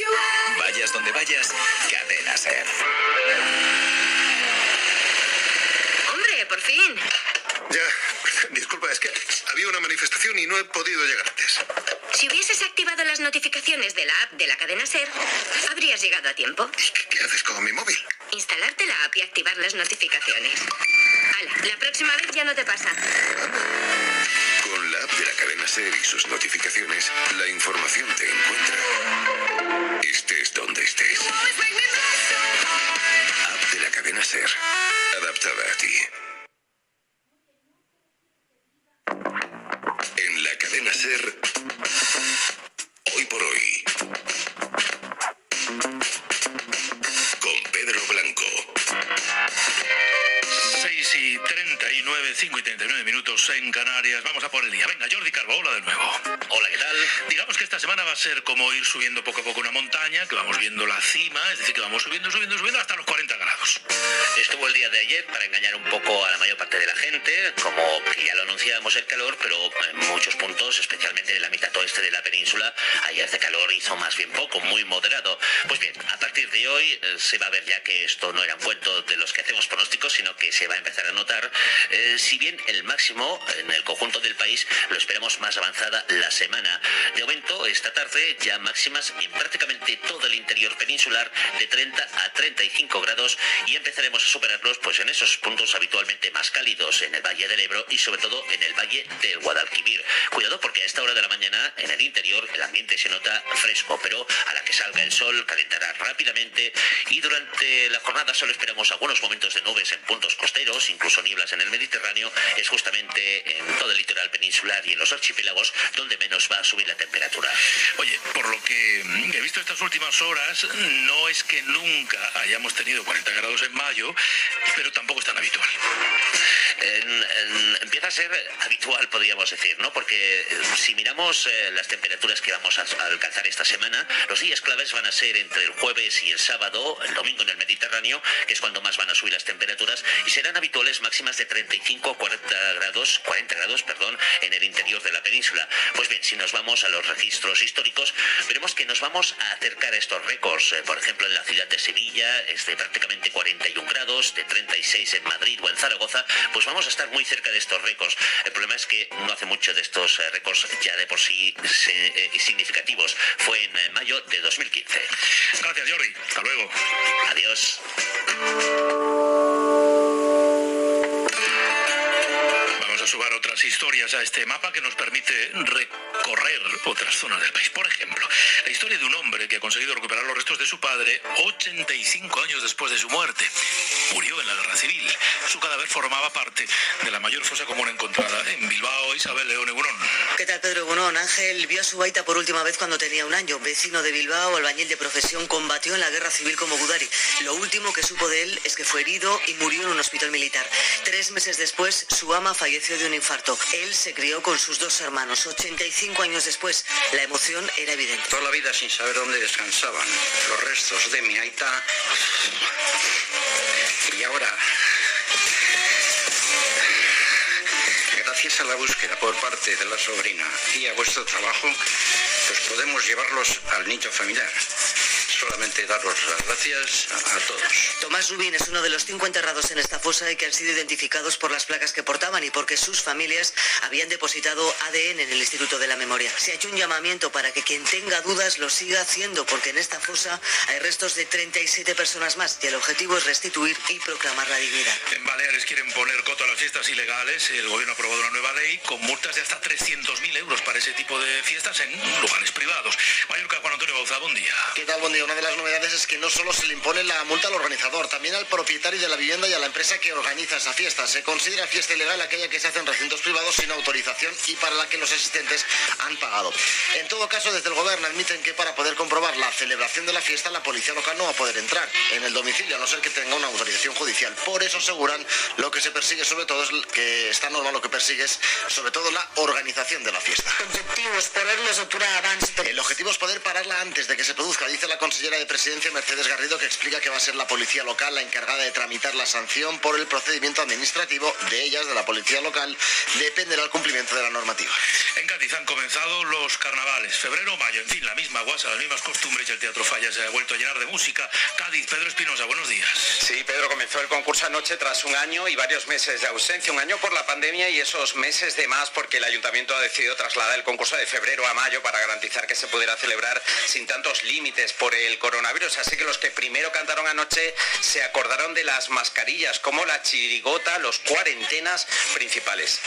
Vayas donde vayas, cadena Ser. Por fin. Ya, disculpa, es que había una manifestación y no he podido llegar antes. Si hubieses activado las notificaciones de la app de la cadena Ser, habrías llegado a tiempo. ¿Qué haces con mi móvil? Instalarte la app y activar las notificaciones. Hala, la próxima vez ya no te pasa. Con la app de la cadena Ser y sus notificaciones, la información te encuentra. Estés donde estés. App de la cadena Ser. Adaptada a ti. En la cadena Ser. 39, 5 y 39 minutos en Canarias. Vamos a por el día. Venga, Jordi Carbo, hola de nuevo. Hola, ¿qué tal? Digamos que esta semana va a ser como ir subiendo poco a poco una montaña, que vamos viendo la cima, es decir, que vamos subiendo, subiendo, subiendo hasta los 40 grados. Estuvo el día de ayer para engañar un poco a la mayor parte de la gente, como que ya lo anunciábamos el calor, pero en muchos puntos, especialmente en la mitad oeste de la península, ayer de calor hizo más bien poco, muy moderado. Pues bien, a partir de hoy eh, se va a ver ya que esto no era un cuento de los que hacemos pronósticos, sino que se va a empezar a notar, eh, si bien el máximo en el conjunto del país lo esperamos más avanzada la semana. De momento, esta tarde ya máximas en prácticamente todo el interior peninsular de 30 a 35 grados y empezaremos a superarlos pues en esos puntos habitualmente más cálidos en el Valle del Ebro y sobre todo en el Valle del Guadalquivir. Cuidado porque a esta hora de la mañana en el interior el ambiente se nota fresco, pero a la que salga el sol calentará rápidamente y durante la jornada solo esperamos algunos momentos de nubes en puntos costeros, incluso nieblas en el Mediterráneo, es justamente en todo el litoral peninsular y en los archipiélagos donde menos va a subir la temperatura. Oye, por lo que he visto estas últimas horas, no es que nunca hayamos tenido 40 grados en mayo, pero tampoco es tan habitual. En- en- empieza a ser habitual, podríamos decir, ¿no? Porque eh, si miramos eh, las temperaturas que vamos a, a alcanzar esta semana, los días claves van a ser entre el jueves y el sábado, el domingo en el Mediterráneo, que es cuando más van a subir las temperaturas, y serán habituales máximas de 35 a 40 grados, 40 grados, perdón, en el interior de la península. Pues bien, si nos vamos a los registros históricos, veremos que nos vamos a acercar a estos récords. Eh, por ejemplo, en la ciudad de Sevilla es de prácticamente 41 grados, de 36 en Madrid o en Zaragoza, pues vamos a estar muy cerca de estos récords. El problema es que no hace mucho de estos eh, récords ya de por sí eh, significativos. Fue en mayo de 2015. Gracias, Jordi. Hasta luego. Adiós. A este mapa que nos permite recorrer otras zonas del país. Por ejemplo, la historia de un hombre que ha conseguido recuperar los restos de su padre 85 años después de su muerte. Murió en la guerra civil. Su cadáver formaba parte de la mayor fosa común encontrada en Bilbao, Isabel León Egunon. ¿Qué tal, Pedro Egunon? Ángel vio a su baita por última vez cuando tenía un año. Vecino de Bilbao, albañil de profesión, combatió en la guerra civil como Gudari. Lo último que supo de él es que fue herido y murió en un hospital militar. Tres meses después, su ama falleció de un infarto. Él se crió con sus dos hermanos. 85 años después, la emoción era evidente. Toda la vida sin saber dónde descansaban los restos de mi aita. Y ahora, gracias a la búsqueda por parte de la sobrina y a vuestro trabajo, pues podemos llevarlos al nicho familiar solamente daros las gracias a, todos. Tomás Rubín es uno de los cinco enterrados en esta fosa y que han sido identificados por las placas que portaban y porque sus familias habían depositado ADN en el Instituto de la Memoria. Se ha hecho un llamamiento para que quien tenga dudas lo siga haciendo porque en esta fosa hay restos de 37 personas más y el objetivo es restituir y proclamar la dignidad. En Baleares quieren poner coto a las fiestas ilegales. El gobierno ha aprobado una nueva ley con multas de hasta 300.000 euros para ese tipo de fiestas en lugares privados. Mallorca, Juan Antonio Bauza, buen día. ¿Qué tal? Buen día una de las novedades es que no solo se le impone la multa al organizador, también al propietario de la vivienda y a la empresa que organiza esa fiesta. Se considera fiesta ilegal aquella que se hace en recintos privados sin autorización y para la que los asistentes han pagado. En todo caso, desde el gobierno admiten que para poder comprobar la celebración de la fiesta, la policía local no va a poder entrar en el domicilio, a no ser que tenga una autorización judicial. Por eso aseguran lo que se persigue sobre todo es que esta norma lo que persigue es sobre todo la organización de la fiesta. El objetivo es poder pararla antes de que se produzca, dice la consellera de Presidencia Mercedes Garrido, que explica que va a ser la policía local la encargada de tramitar la sanción por el procedimiento administrativo de ellas, de la policía local, dependerá el cumplimiento de la normativa. En Cádiz han comenzado los carnavales, febrero, mayo, en fin, la misma guasa, las mismas costumbres y el Teatro Falla se ha vuelto a llenar de música. Cádiz, Pedro Espinosa, buenos días. Sí, Pedro comenzó el concurso anoche tras un año y varios meses de ausencia, un año por la pandemia y esos meses de más porque el ayuntamiento ha decidido trasladar el concurso de febrero a mayo para garantizar que se pudiera celebrar sin tantos límites por el coronavirus Así que los que primero cantaron anoche se acordaron de las mascarillas, como la chirigota, los cuarentenas principales.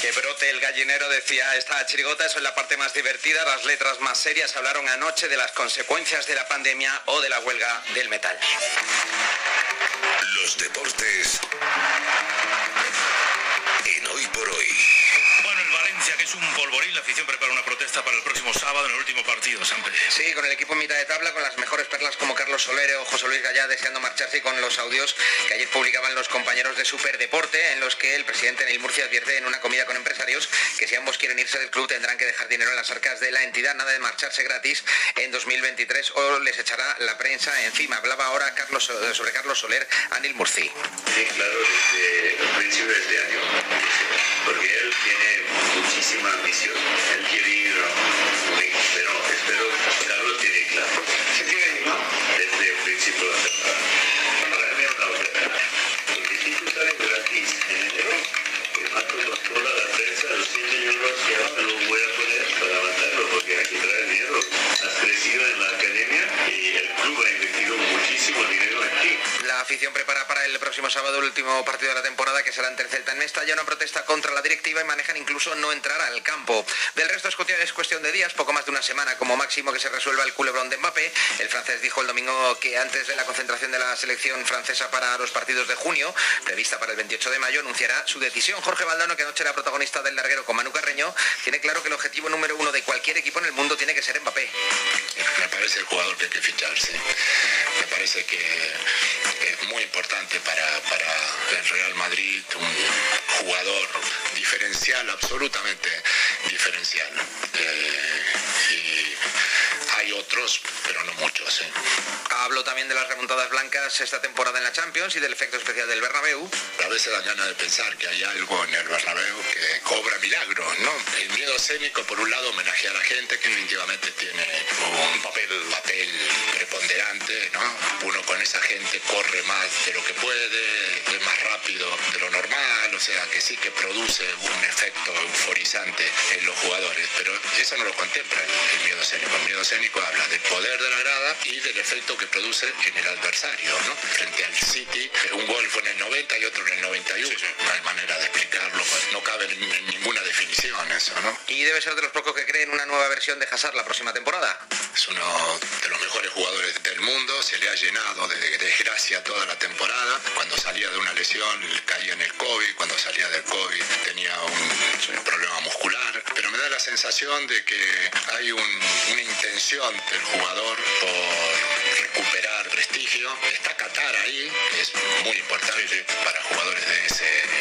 Que brote el gallinero, decía esta chirigota, eso es la parte más divertida, las letras más serias hablaron anoche de las consecuencias de la pandemia o de la huelga del metal. Deportes la afición prepara una protesta para el próximo sábado en el último partido, San Pedro. Sí, con el equipo en mitad de tabla, con las mejores perlas como Carlos Soler o José Luis Gallá deseando marcharse y con los audios que ayer publicaban los compañeros de Superdeporte, en los que el presidente Neil Murcia advierte en una comida con empresarios que si ambos quieren irse del club tendrán que dejar dinero en las arcas de la entidad, nada de marcharse gratis en 2023 o les echará la prensa encima. Hablaba ahora Carlos, sobre Carlos Soler a Neil Murci. Sí, claro, desde el principio de este año, porque él tiene muchísima ambición. Él a muy, pero espero Carlos tiene claro. Desde el principio de la temporada. Ahora una oferta. Si tú sales gratis en enero, que mato con toda la prensa, los 100 millones que ahora lo voy a poner para mandarlo, porque hay que traer dinero. Has crecido en la academia y el club ha invertido muchísimo dinero. Afición prepara para el próximo sábado el último partido de la temporada que será ante el Celta en Mestalla, una protesta contra la directiva y manejan incluso no entrar al campo. Del resto es cuestión, es cuestión de días, poco más de una semana como máximo que se resuelva el culebrón de Mbappé. El francés dijo el domingo que antes de la concentración de la selección francesa para los partidos de junio, prevista para el 28 de mayo, anunciará su decisión. Jorge Valdano, que anoche era protagonista del larguero con Manu Carreño, tiene claro que el objetivo número uno de cualquier equipo en el mundo tiene que ser Mbappé. Me parece el jugador que hay que ficharse. Me parece que muy importante para, para el Real Madrid, un jugador diferencial, absolutamente diferencial. Eh, hay otros, pero no muchos. ¿eh? Habló también de las remontadas blancas esta temporada en la Champions y del efecto especial del Bernabéu. A veces da ganas de pensar que hay algo en el Bernabéu que cobra milagros, ¿no? El miedo escénico, por un lado, homenajea a la gente que definitivamente tiene un papel, papel preponderante, ¿no? Uno con esa gente corre más de lo que puede, es más rápido de lo normal, o sea que sí que produce un efecto euforizante en los jugadores, pero eso no lo contempla el miedo escénico. El miedo escénico habla del poder de la grada y del efecto que produce en el adversario, ¿no? Frente al City, un gol fue en el 90 y otro en el 91. No hay manera de explicarlo, pues no cabe en ninguna definición eso, ¿no? Y debe ser de los pocos que creen una nueva versión de Hazard la próxima temporada. Es uno de los mejores jugadores del mundo, se le ha llenado de desgracia toda la temporada. Cuando salía de una lesión caía en el COVID, cuando salía del COVID tenía un, problema muscular, pero me da la sensación de que hay una intención del jugador por recuperar prestigio. Está Qatar ahí, es muy importante para jugadores de ese.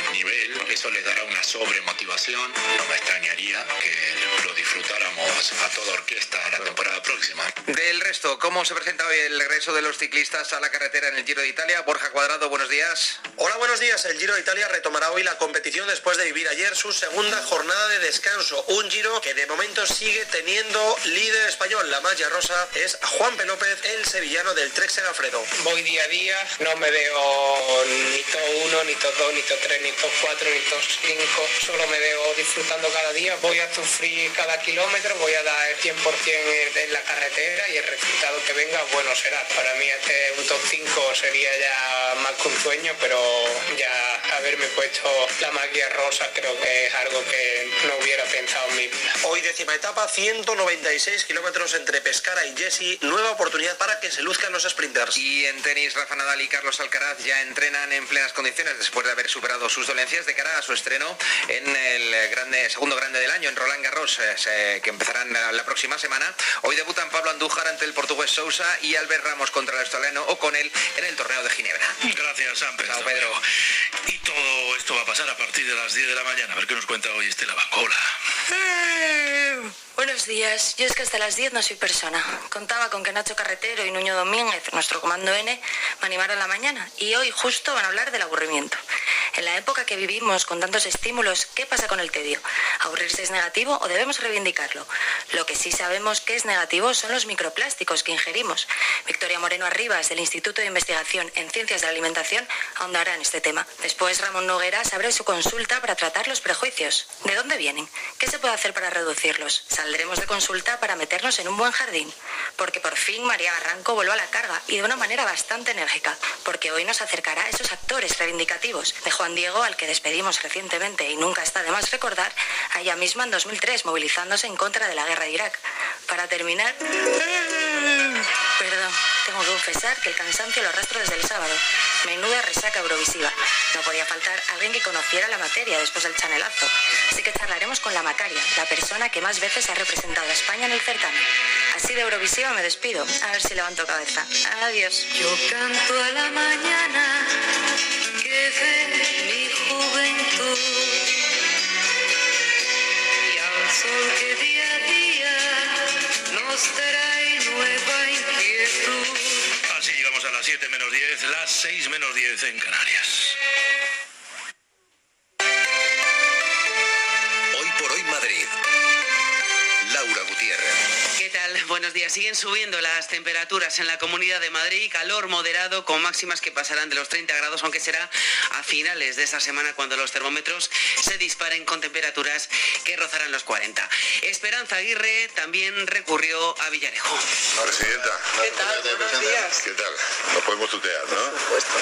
Eso les dará una sobremotivación. No me extrañaría que lo disfrutáramos a toda orquesta la temporada próxima. Del resto, ¿cómo se presenta hoy el regreso de los ciclistas a la carretera en el Giro de Italia? Borja Cuadrado, buenos días. Hola, buenos días. El Giro de Italia retomará hoy la competición después de vivir ayer su segunda jornada de descanso. Un Giro que de momento sigue teniendo líder español. La malla rosa es Juan P. López, el sevillano del Trek Segafredo. Voy día a día, no me veo ni todo uno, ni todo dos, ni todo tres, ni todo cuatro, ni cinco. Solo me veo disfrutando cada día. Voy a sufrir cada kilómetro, voy a dar el 100% en la carretera y el resultado que venga, bueno será. Para mí este un top 5 sería ya más que un sueño, pero ya haberme puesto la magia rosa creo que es algo que no hubiera pensado en mi vida. Hoy décima etapa, 196 kilómetros entre Pescara y Jesse, nueva oportunidad para que se luzcan los sprinters. Y en tenis, Rafa Nadal y Carlos Alcaraz ya entrenan en plenas condiciones después de haber superado sus dolencias de cara a su estreno en el grande, segundo grande del año, en Roland Garros, eh, que empezarán la, próxima semana. Hoy debutan Pablo Andújar ante el portugués Sousa y Albert Ramos contra el australiano O'Connell en el torneo de Ginebra. Gracias, San Pedro. Pedro. Y todo esto va a pasar a partir de las 10 de la mañana. A ver qué nos cuenta hoy Estela Bancola. Buenos días. Yo es que hasta las 10 no soy persona. Contaba con que Nacho Carretero y Nuño Domínguez, nuestro comando N, me animaran la mañana. Y hoy justo van a hablar del aburrimiento. En la época que vivimos con tantos estímulos, ¿qué pasa con el tedio? ¿Aburrirse es negativo o debemos reivindicarlo? Lo que sí sabemos que es negativo son los microplásticos que ingerimos. Victoria Moreno Arribas, del Instituto de Investigación en Ciencias de la Alimentación, ahondará en este tema. Después, Ramón Nogueras abre su consulta para tratar los prejuicios. ¿De dónde vienen? ¿Qué se puede hacer para reducirlos? Saldremos de consulta para meternos en un buen jardín. Porque por fin María Barranco volvió a la carga y de una manera bastante enérgica. Porque hoy nos acercará a esos actores reivindicativos de Juan Diego, al que despedimos recientemente y nunca está de más recordar, a ella misma en 2003, movilizándose en contra de la guerra de Irak. Para terminar... Perdón, tengo que confesar que el cansancio lo arrastro desde el sábado. Menuda resaca eurovisiva. No podía faltar alguien que conociera la materia después del chanelazo. Así que charlaremos con la Macaria, la persona que más veces ha representado a España en el certamen. Así de Eurovisiva me despido. A ver si levanto cabeza. Adiós. Yo canto a la mañana que ve mi juventud y al sol que día a día nos trae nueva inquietud. Así llegamos a las 7 menos 10, las 6 menos 10 en Canarias. Buenos días. Siguen subiendo las temperaturas en la Comunidad de Madrid, calor moderado con máximas que pasarán de los 30 grados, aunque será a finales de esta semana cuando los termómetros se disparen con temperaturas que rozarán los 40. Esperanza Aguirre también recurrió a Villarejo. La presidenta. ¿Qué tal? Buenos días. ¿Qué tal? Nos podemos tutear, ¿no? Por supuesto.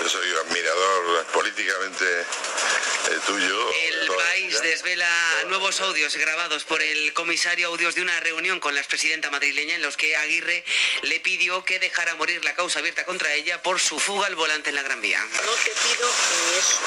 Yo soy un admirador políticamente eh, tuyo. El país desvela nuevos audios grabados por el comisario, audios de una reunión con la expresidenta madrileña en los que Aguirre le pidió que dejara morir la causa abierta contra ella por su fuga al volante en la Gran Vía. No te pido ni eso.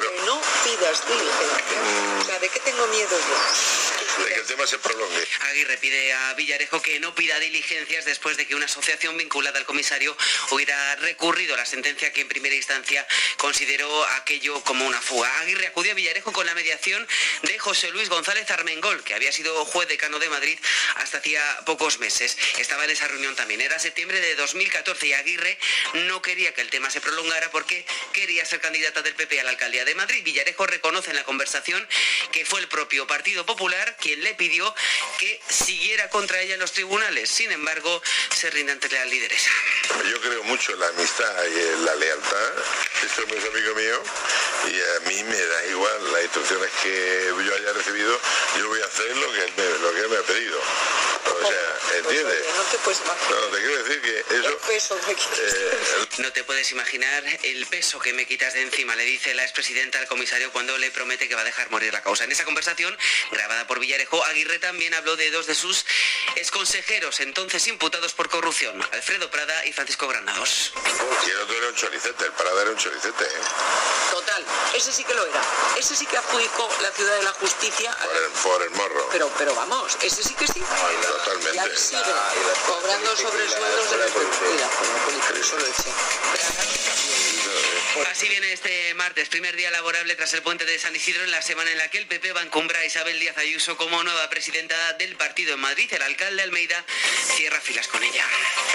Que no pidas diligencia. O sea, ¿de qué tengo miedo yo? De que el tema se prolongue. Aguirre pide a Villarejo que no pida diligencias después de que una asociación vinculada al comisario hubiera recurrido a la sentencia que en primera instancia consideró aquello como una fuga. Aguirre acudió a Villarejo con la mediación de José Luis González Armengol, que había sido juez decano de Madrid hasta hacía pocos meses. Estaba en esa reunión también. Era septiembre de 2014 y Aguirre no quería que el tema se prolongara porque quería ser candidata del PP a la alcaldía de Madrid. Villarejo reconoce en la conversación que fue el propio Partido Popular quien le pidió que siguiera contra ella en los tribunales. Sin embargo, se rinde ante la lideresa. Yo creo mucho en la amistad y en la lealtad. Hombre es amigo mío y a mí me da igual las instrucciones que yo haya recibido. Yo voy a hacer lo que lo que él me ha pedido. O sea, ¿entiendes? No te puedes imaginar. No, te quiero decir que eso... El peso que Eh, No te puedes imaginar el peso que me quitas de encima, le dice la expresidenta al comisario cuando le promete que va a dejar morir la causa. En esa conversación, grabada por Villarejo, Aguirre también habló de dos de sus exconsejeros, entonces imputados por corrupción, Alfredo Prada y Francisco Granados. Y el otro era un choricete, el parada era un choricete, ¿eh? Total, ese sí que lo era. Ese sí que adjudicó la ciudad de la justicia. Por el, por el morro. Pero, pero vamos, ese sí que sí. Totalmente. Y ahí sigue, cobrando sobresueldos de la eso lo. Así viene este martes, primer día laborable tras el puente de San Isidro en la semana en la que el PP va a encumbrar a Isabel Díaz Ayuso como nueva presidenta del partido en Madrid. El alcalde Almeida cierra filas con ella.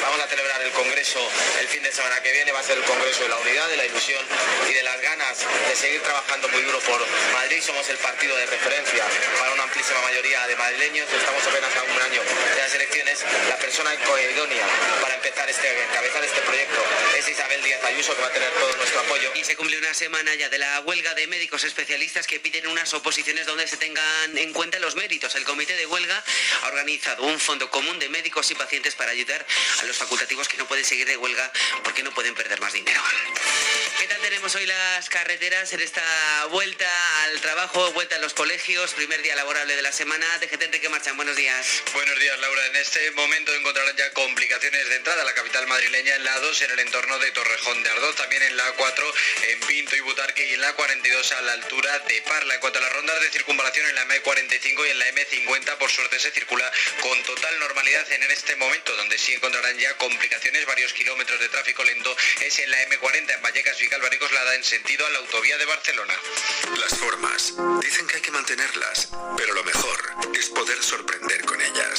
Vamos a celebrar el Congreso el fin de semana que viene. Va a ser el Congreso de la unidad, de la ilusión y de las ganas de seguir trabajando muy duro por Madrid. Somos el partido de referencia para una amplísima mayoría de madrileños. Estamos apenas a un año de las elecciones. La persona idónea para empezar este, encabezar este proyecto es Isabel Díaz Ayuso, que va a tener todo nuestro apoyo. Y se cumple una semana ya de la huelga de médicos especialistas que piden unas oposiciones donde se tengan en cuenta los méritos. El comité de huelga ha organizado un fondo común de médicos y pacientes para ayudar a los facultativos que no pueden seguir de huelga porque no pueden perder más dinero. ¿Qué tal tenemos hoy las carreteras en esta vuelta al trabajo, vuelta a los colegios, primer día laborable de la semana? DGT Enrique Marchan, buenos días. Buenos días, Laura. En este momento encontrarán ya complicaciones de entrada a la capital madrileña en la 2 en el entorno de Torrejón de Ardoz, también en la 4 en Pinto y Butarque y en la 42 a la altura de Parla. En cuanto a las rondas de circunvalación en la M45 y en la M50, por suerte se circula con total normalidad en este momento, donde sí encontrarán ya complicaciones, varios kilómetros de tráfico lento es en la M40 en Vallecas y Calvaricos la da en sentido a la autovía de Barcelona. Las formas. Dicen que hay que mantenerlas, pero lo mejor es poder sorprender con ellas.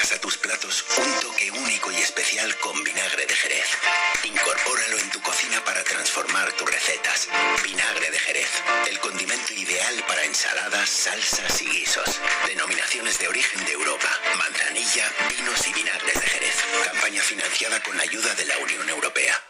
Das a tus platos un toque único y especial con vinagre de Jerez. Incorpóralo en tu cocina para transformar tus recetas. Vinagre de Jerez, el condimento ideal para ensaladas, salsas y guisos. Denominaciones de origen de Europa, manzanilla, vinos y vinagres de Jerez. Campaña financiada con la ayuda de la Unión Europea.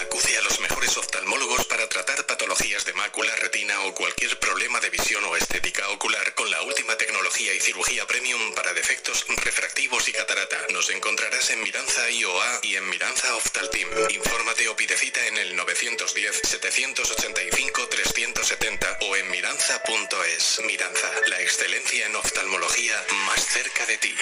Acude a los mejores oftalmólogos para tratar patologías de mácula, retina o cualquier problema de visión o estética ocular con la última tecnología y cirugía premium para defectos refractivos y catarata. Nos encontrarás en Miranza IOA y en Miranza Oftalteam. Infórmate o pide cita en el 910-785-370 o en miranza.es. Miranza, la excelencia en oftalmología más cerca de ti.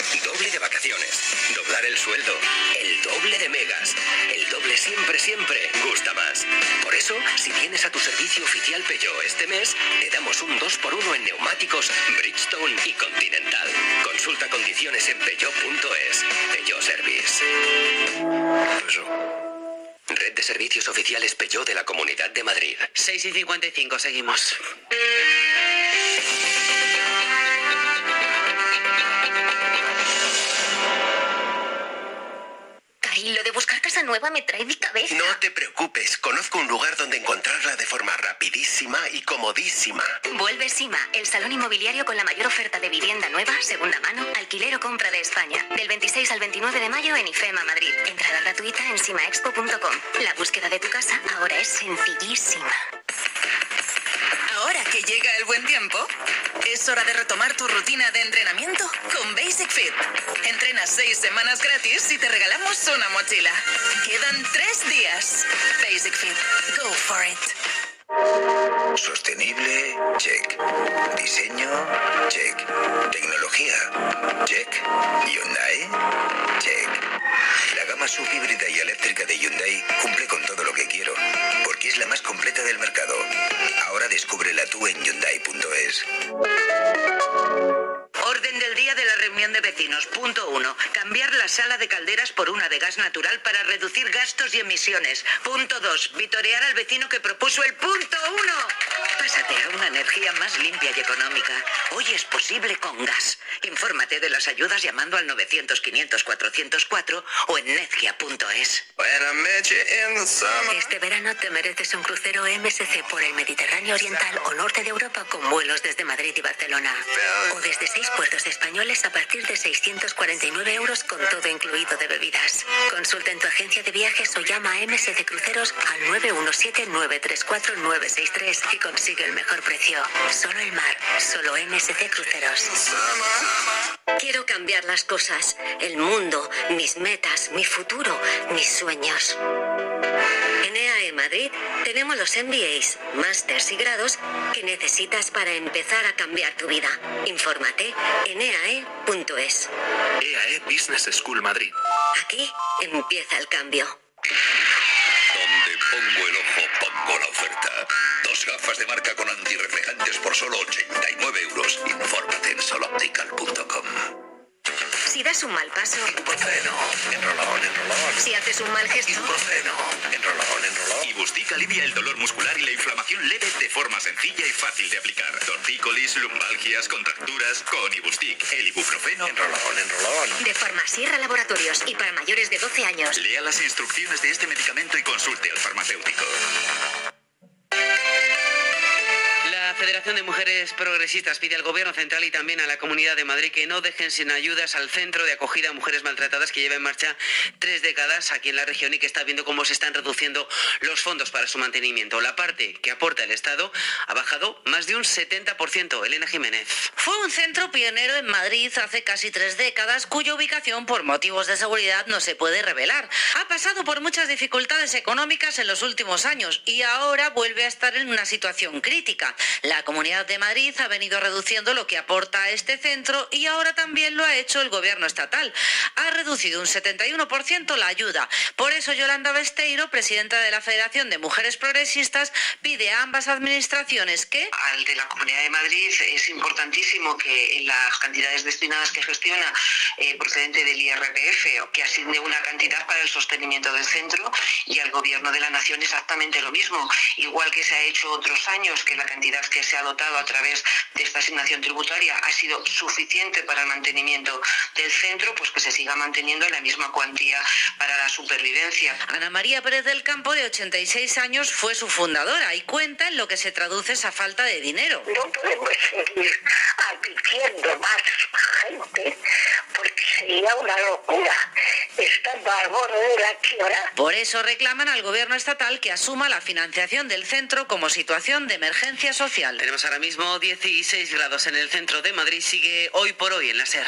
Doble de vacaciones, doblar el sueldo, el doble de megas, el doble siempre, siempre gusta más. Por eso, si vienes a tu servicio oficial Peugeot este mes, te damos un 2x1 en neumáticos Bridgestone y Continental. Consulta condiciones en peugeot.es. Peugeot Service. Red de servicios oficiales Peugeot de la Comunidad de Madrid. 6 y 55, seguimos. Cari, lo de buscar casa nueva me trae de cabeza. No te preocupes, conozco un lugar donde encontrarla de forma rapidísima y comodísima. Vuelve Sima, el salón inmobiliario con la mayor oferta de vivienda nueva, segunda mano, alquiler o compra de España. Del 26 al 29 de mayo en IFEMA Madrid. Entrada gratuita en simaexpo.com. La búsqueda de tu casa ahora es sencillísima. Ahora que llega el buen tiempo, es hora de retomar tu rutina de entrenamiento con Basic Fit. Entrena seis semanas gratis y te regalamos una mochila. Quedan tres días. Basic Fit. Go for it. Sostenible, check. Diseño, check. Tecnología, check. Hyundai, check. La gama subhíbrida y eléctrica de Hyundai cumple con todo lo que quiero, porque es la más completa del mercado. Ahora descúbrela tú en Hyundai.es. Orden del día de la reunión de vecinos. Punto 1. Cambiar la sala de calderas por una de gas natural para reducir gastos y emisiones. Punto 2. Vitorear al vecino que propuso el punto 1. Pásate a una energía más limpia y económica. Hoy es posible con gas. Infórmate de las ayudas llamando al 900-500-404 o en nezquia.es. Este verano te mereces un crucero MSC por el Mediterráneo Oriental o norte de Europa con vuelos desde Madrid y Barcelona. O desde seis puertos españoles a partir de 649 euros con todo incluido de bebidas. Consulta en tu agencia de viajes o llama a MSC Cruceros al 917-934-963 y consigue el mejor precio. Solo el mar, solo MSC Cruceros. Quiero cambiar las cosas, el mundo, mis metas, mi futuro, mis sueños. Madrid tenemos los MBAs, másters y grados que necesitas para empezar a cambiar tu vida. Infórmate en eae.es. EAE Business School Madrid. Aquí empieza el cambio. Donde pongo el ojo, pongo la oferta. Dos gafas de marca con antirreflejantes por solo 89 euros. Infórmate en soloptical.com. Si das un mal paso, Ibuprofeno, enrolón, enrolón. si haces un mal gesto, Ibuprofeno, enrolón, enrolón. Ibustic alivia el dolor muscular y la inflamación leve de forma sencilla y fácil de aplicar. Tortícolis, lumbalgias, contracturas. Con Ibustic, el ibuprofeno. Enrolón, enrolón. de Farmasierra Laboratorios y para mayores de 12 años. Lea las instrucciones de este medicamento y consulte al farmacéutico. Federación de Mujeres Progresistas pide al Gobierno Central y también a la Comunidad de Madrid que no dejen sin ayudas al Centro de Acogida a Mujeres Maltratadas que lleva en marcha tres décadas aquí en la región y que está viendo cómo se están reduciendo los fondos para su mantenimiento. La parte que aporta el Estado ha bajado más de un 70%. Elena Jiménez. Fue un centro pionero en Madrid hace casi tres décadas, cuya ubicación por motivos de seguridad no se puede revelar. Ha pasado por muchas dificultades económicas en los últimos años y ahora vuelve a estar en una situación crítica. La Comunidad de Madrid ha venido reduciendo lo que aporta a este centro y ahora también lo ha hecho el gobierno estatal. Ha reducido un 71% la ayuda. Por eso Yolanda Besteiro, presidenta de la Federación de Mujeres Progresistas, pide a ambas administraciones que al de la Comunidad de Madrid es importantísimo que en las cantidades destinadas que gestiona eh, procedente del IRPF que asigne una cantidad para el sostenimiento del centro y al Gobierno de la Nación exactamente lo mismo, igual que se ha hecho otros años que la cantidad que se ha dotado a través de esta asignación tributaria ha sido suficiente para el mantenimiento del centro, pues que se siga manteniendo la misma cuantía para la supervivencia. Ana María Pérez del Campo, de 86 años, fue su fundadora y cuenta en lo que se traduce esa falta de dinero. No podemos seguir admitiendo más gente porque sería una locura estando al borde de la quiebra. Por eso reclaman al gobierno estatal que asuma la financiación del centro como situación de emergencia social. Tenemos ahora mismo 16 grados en el centro de Madrid. Sigue hoy por hoy en la SER.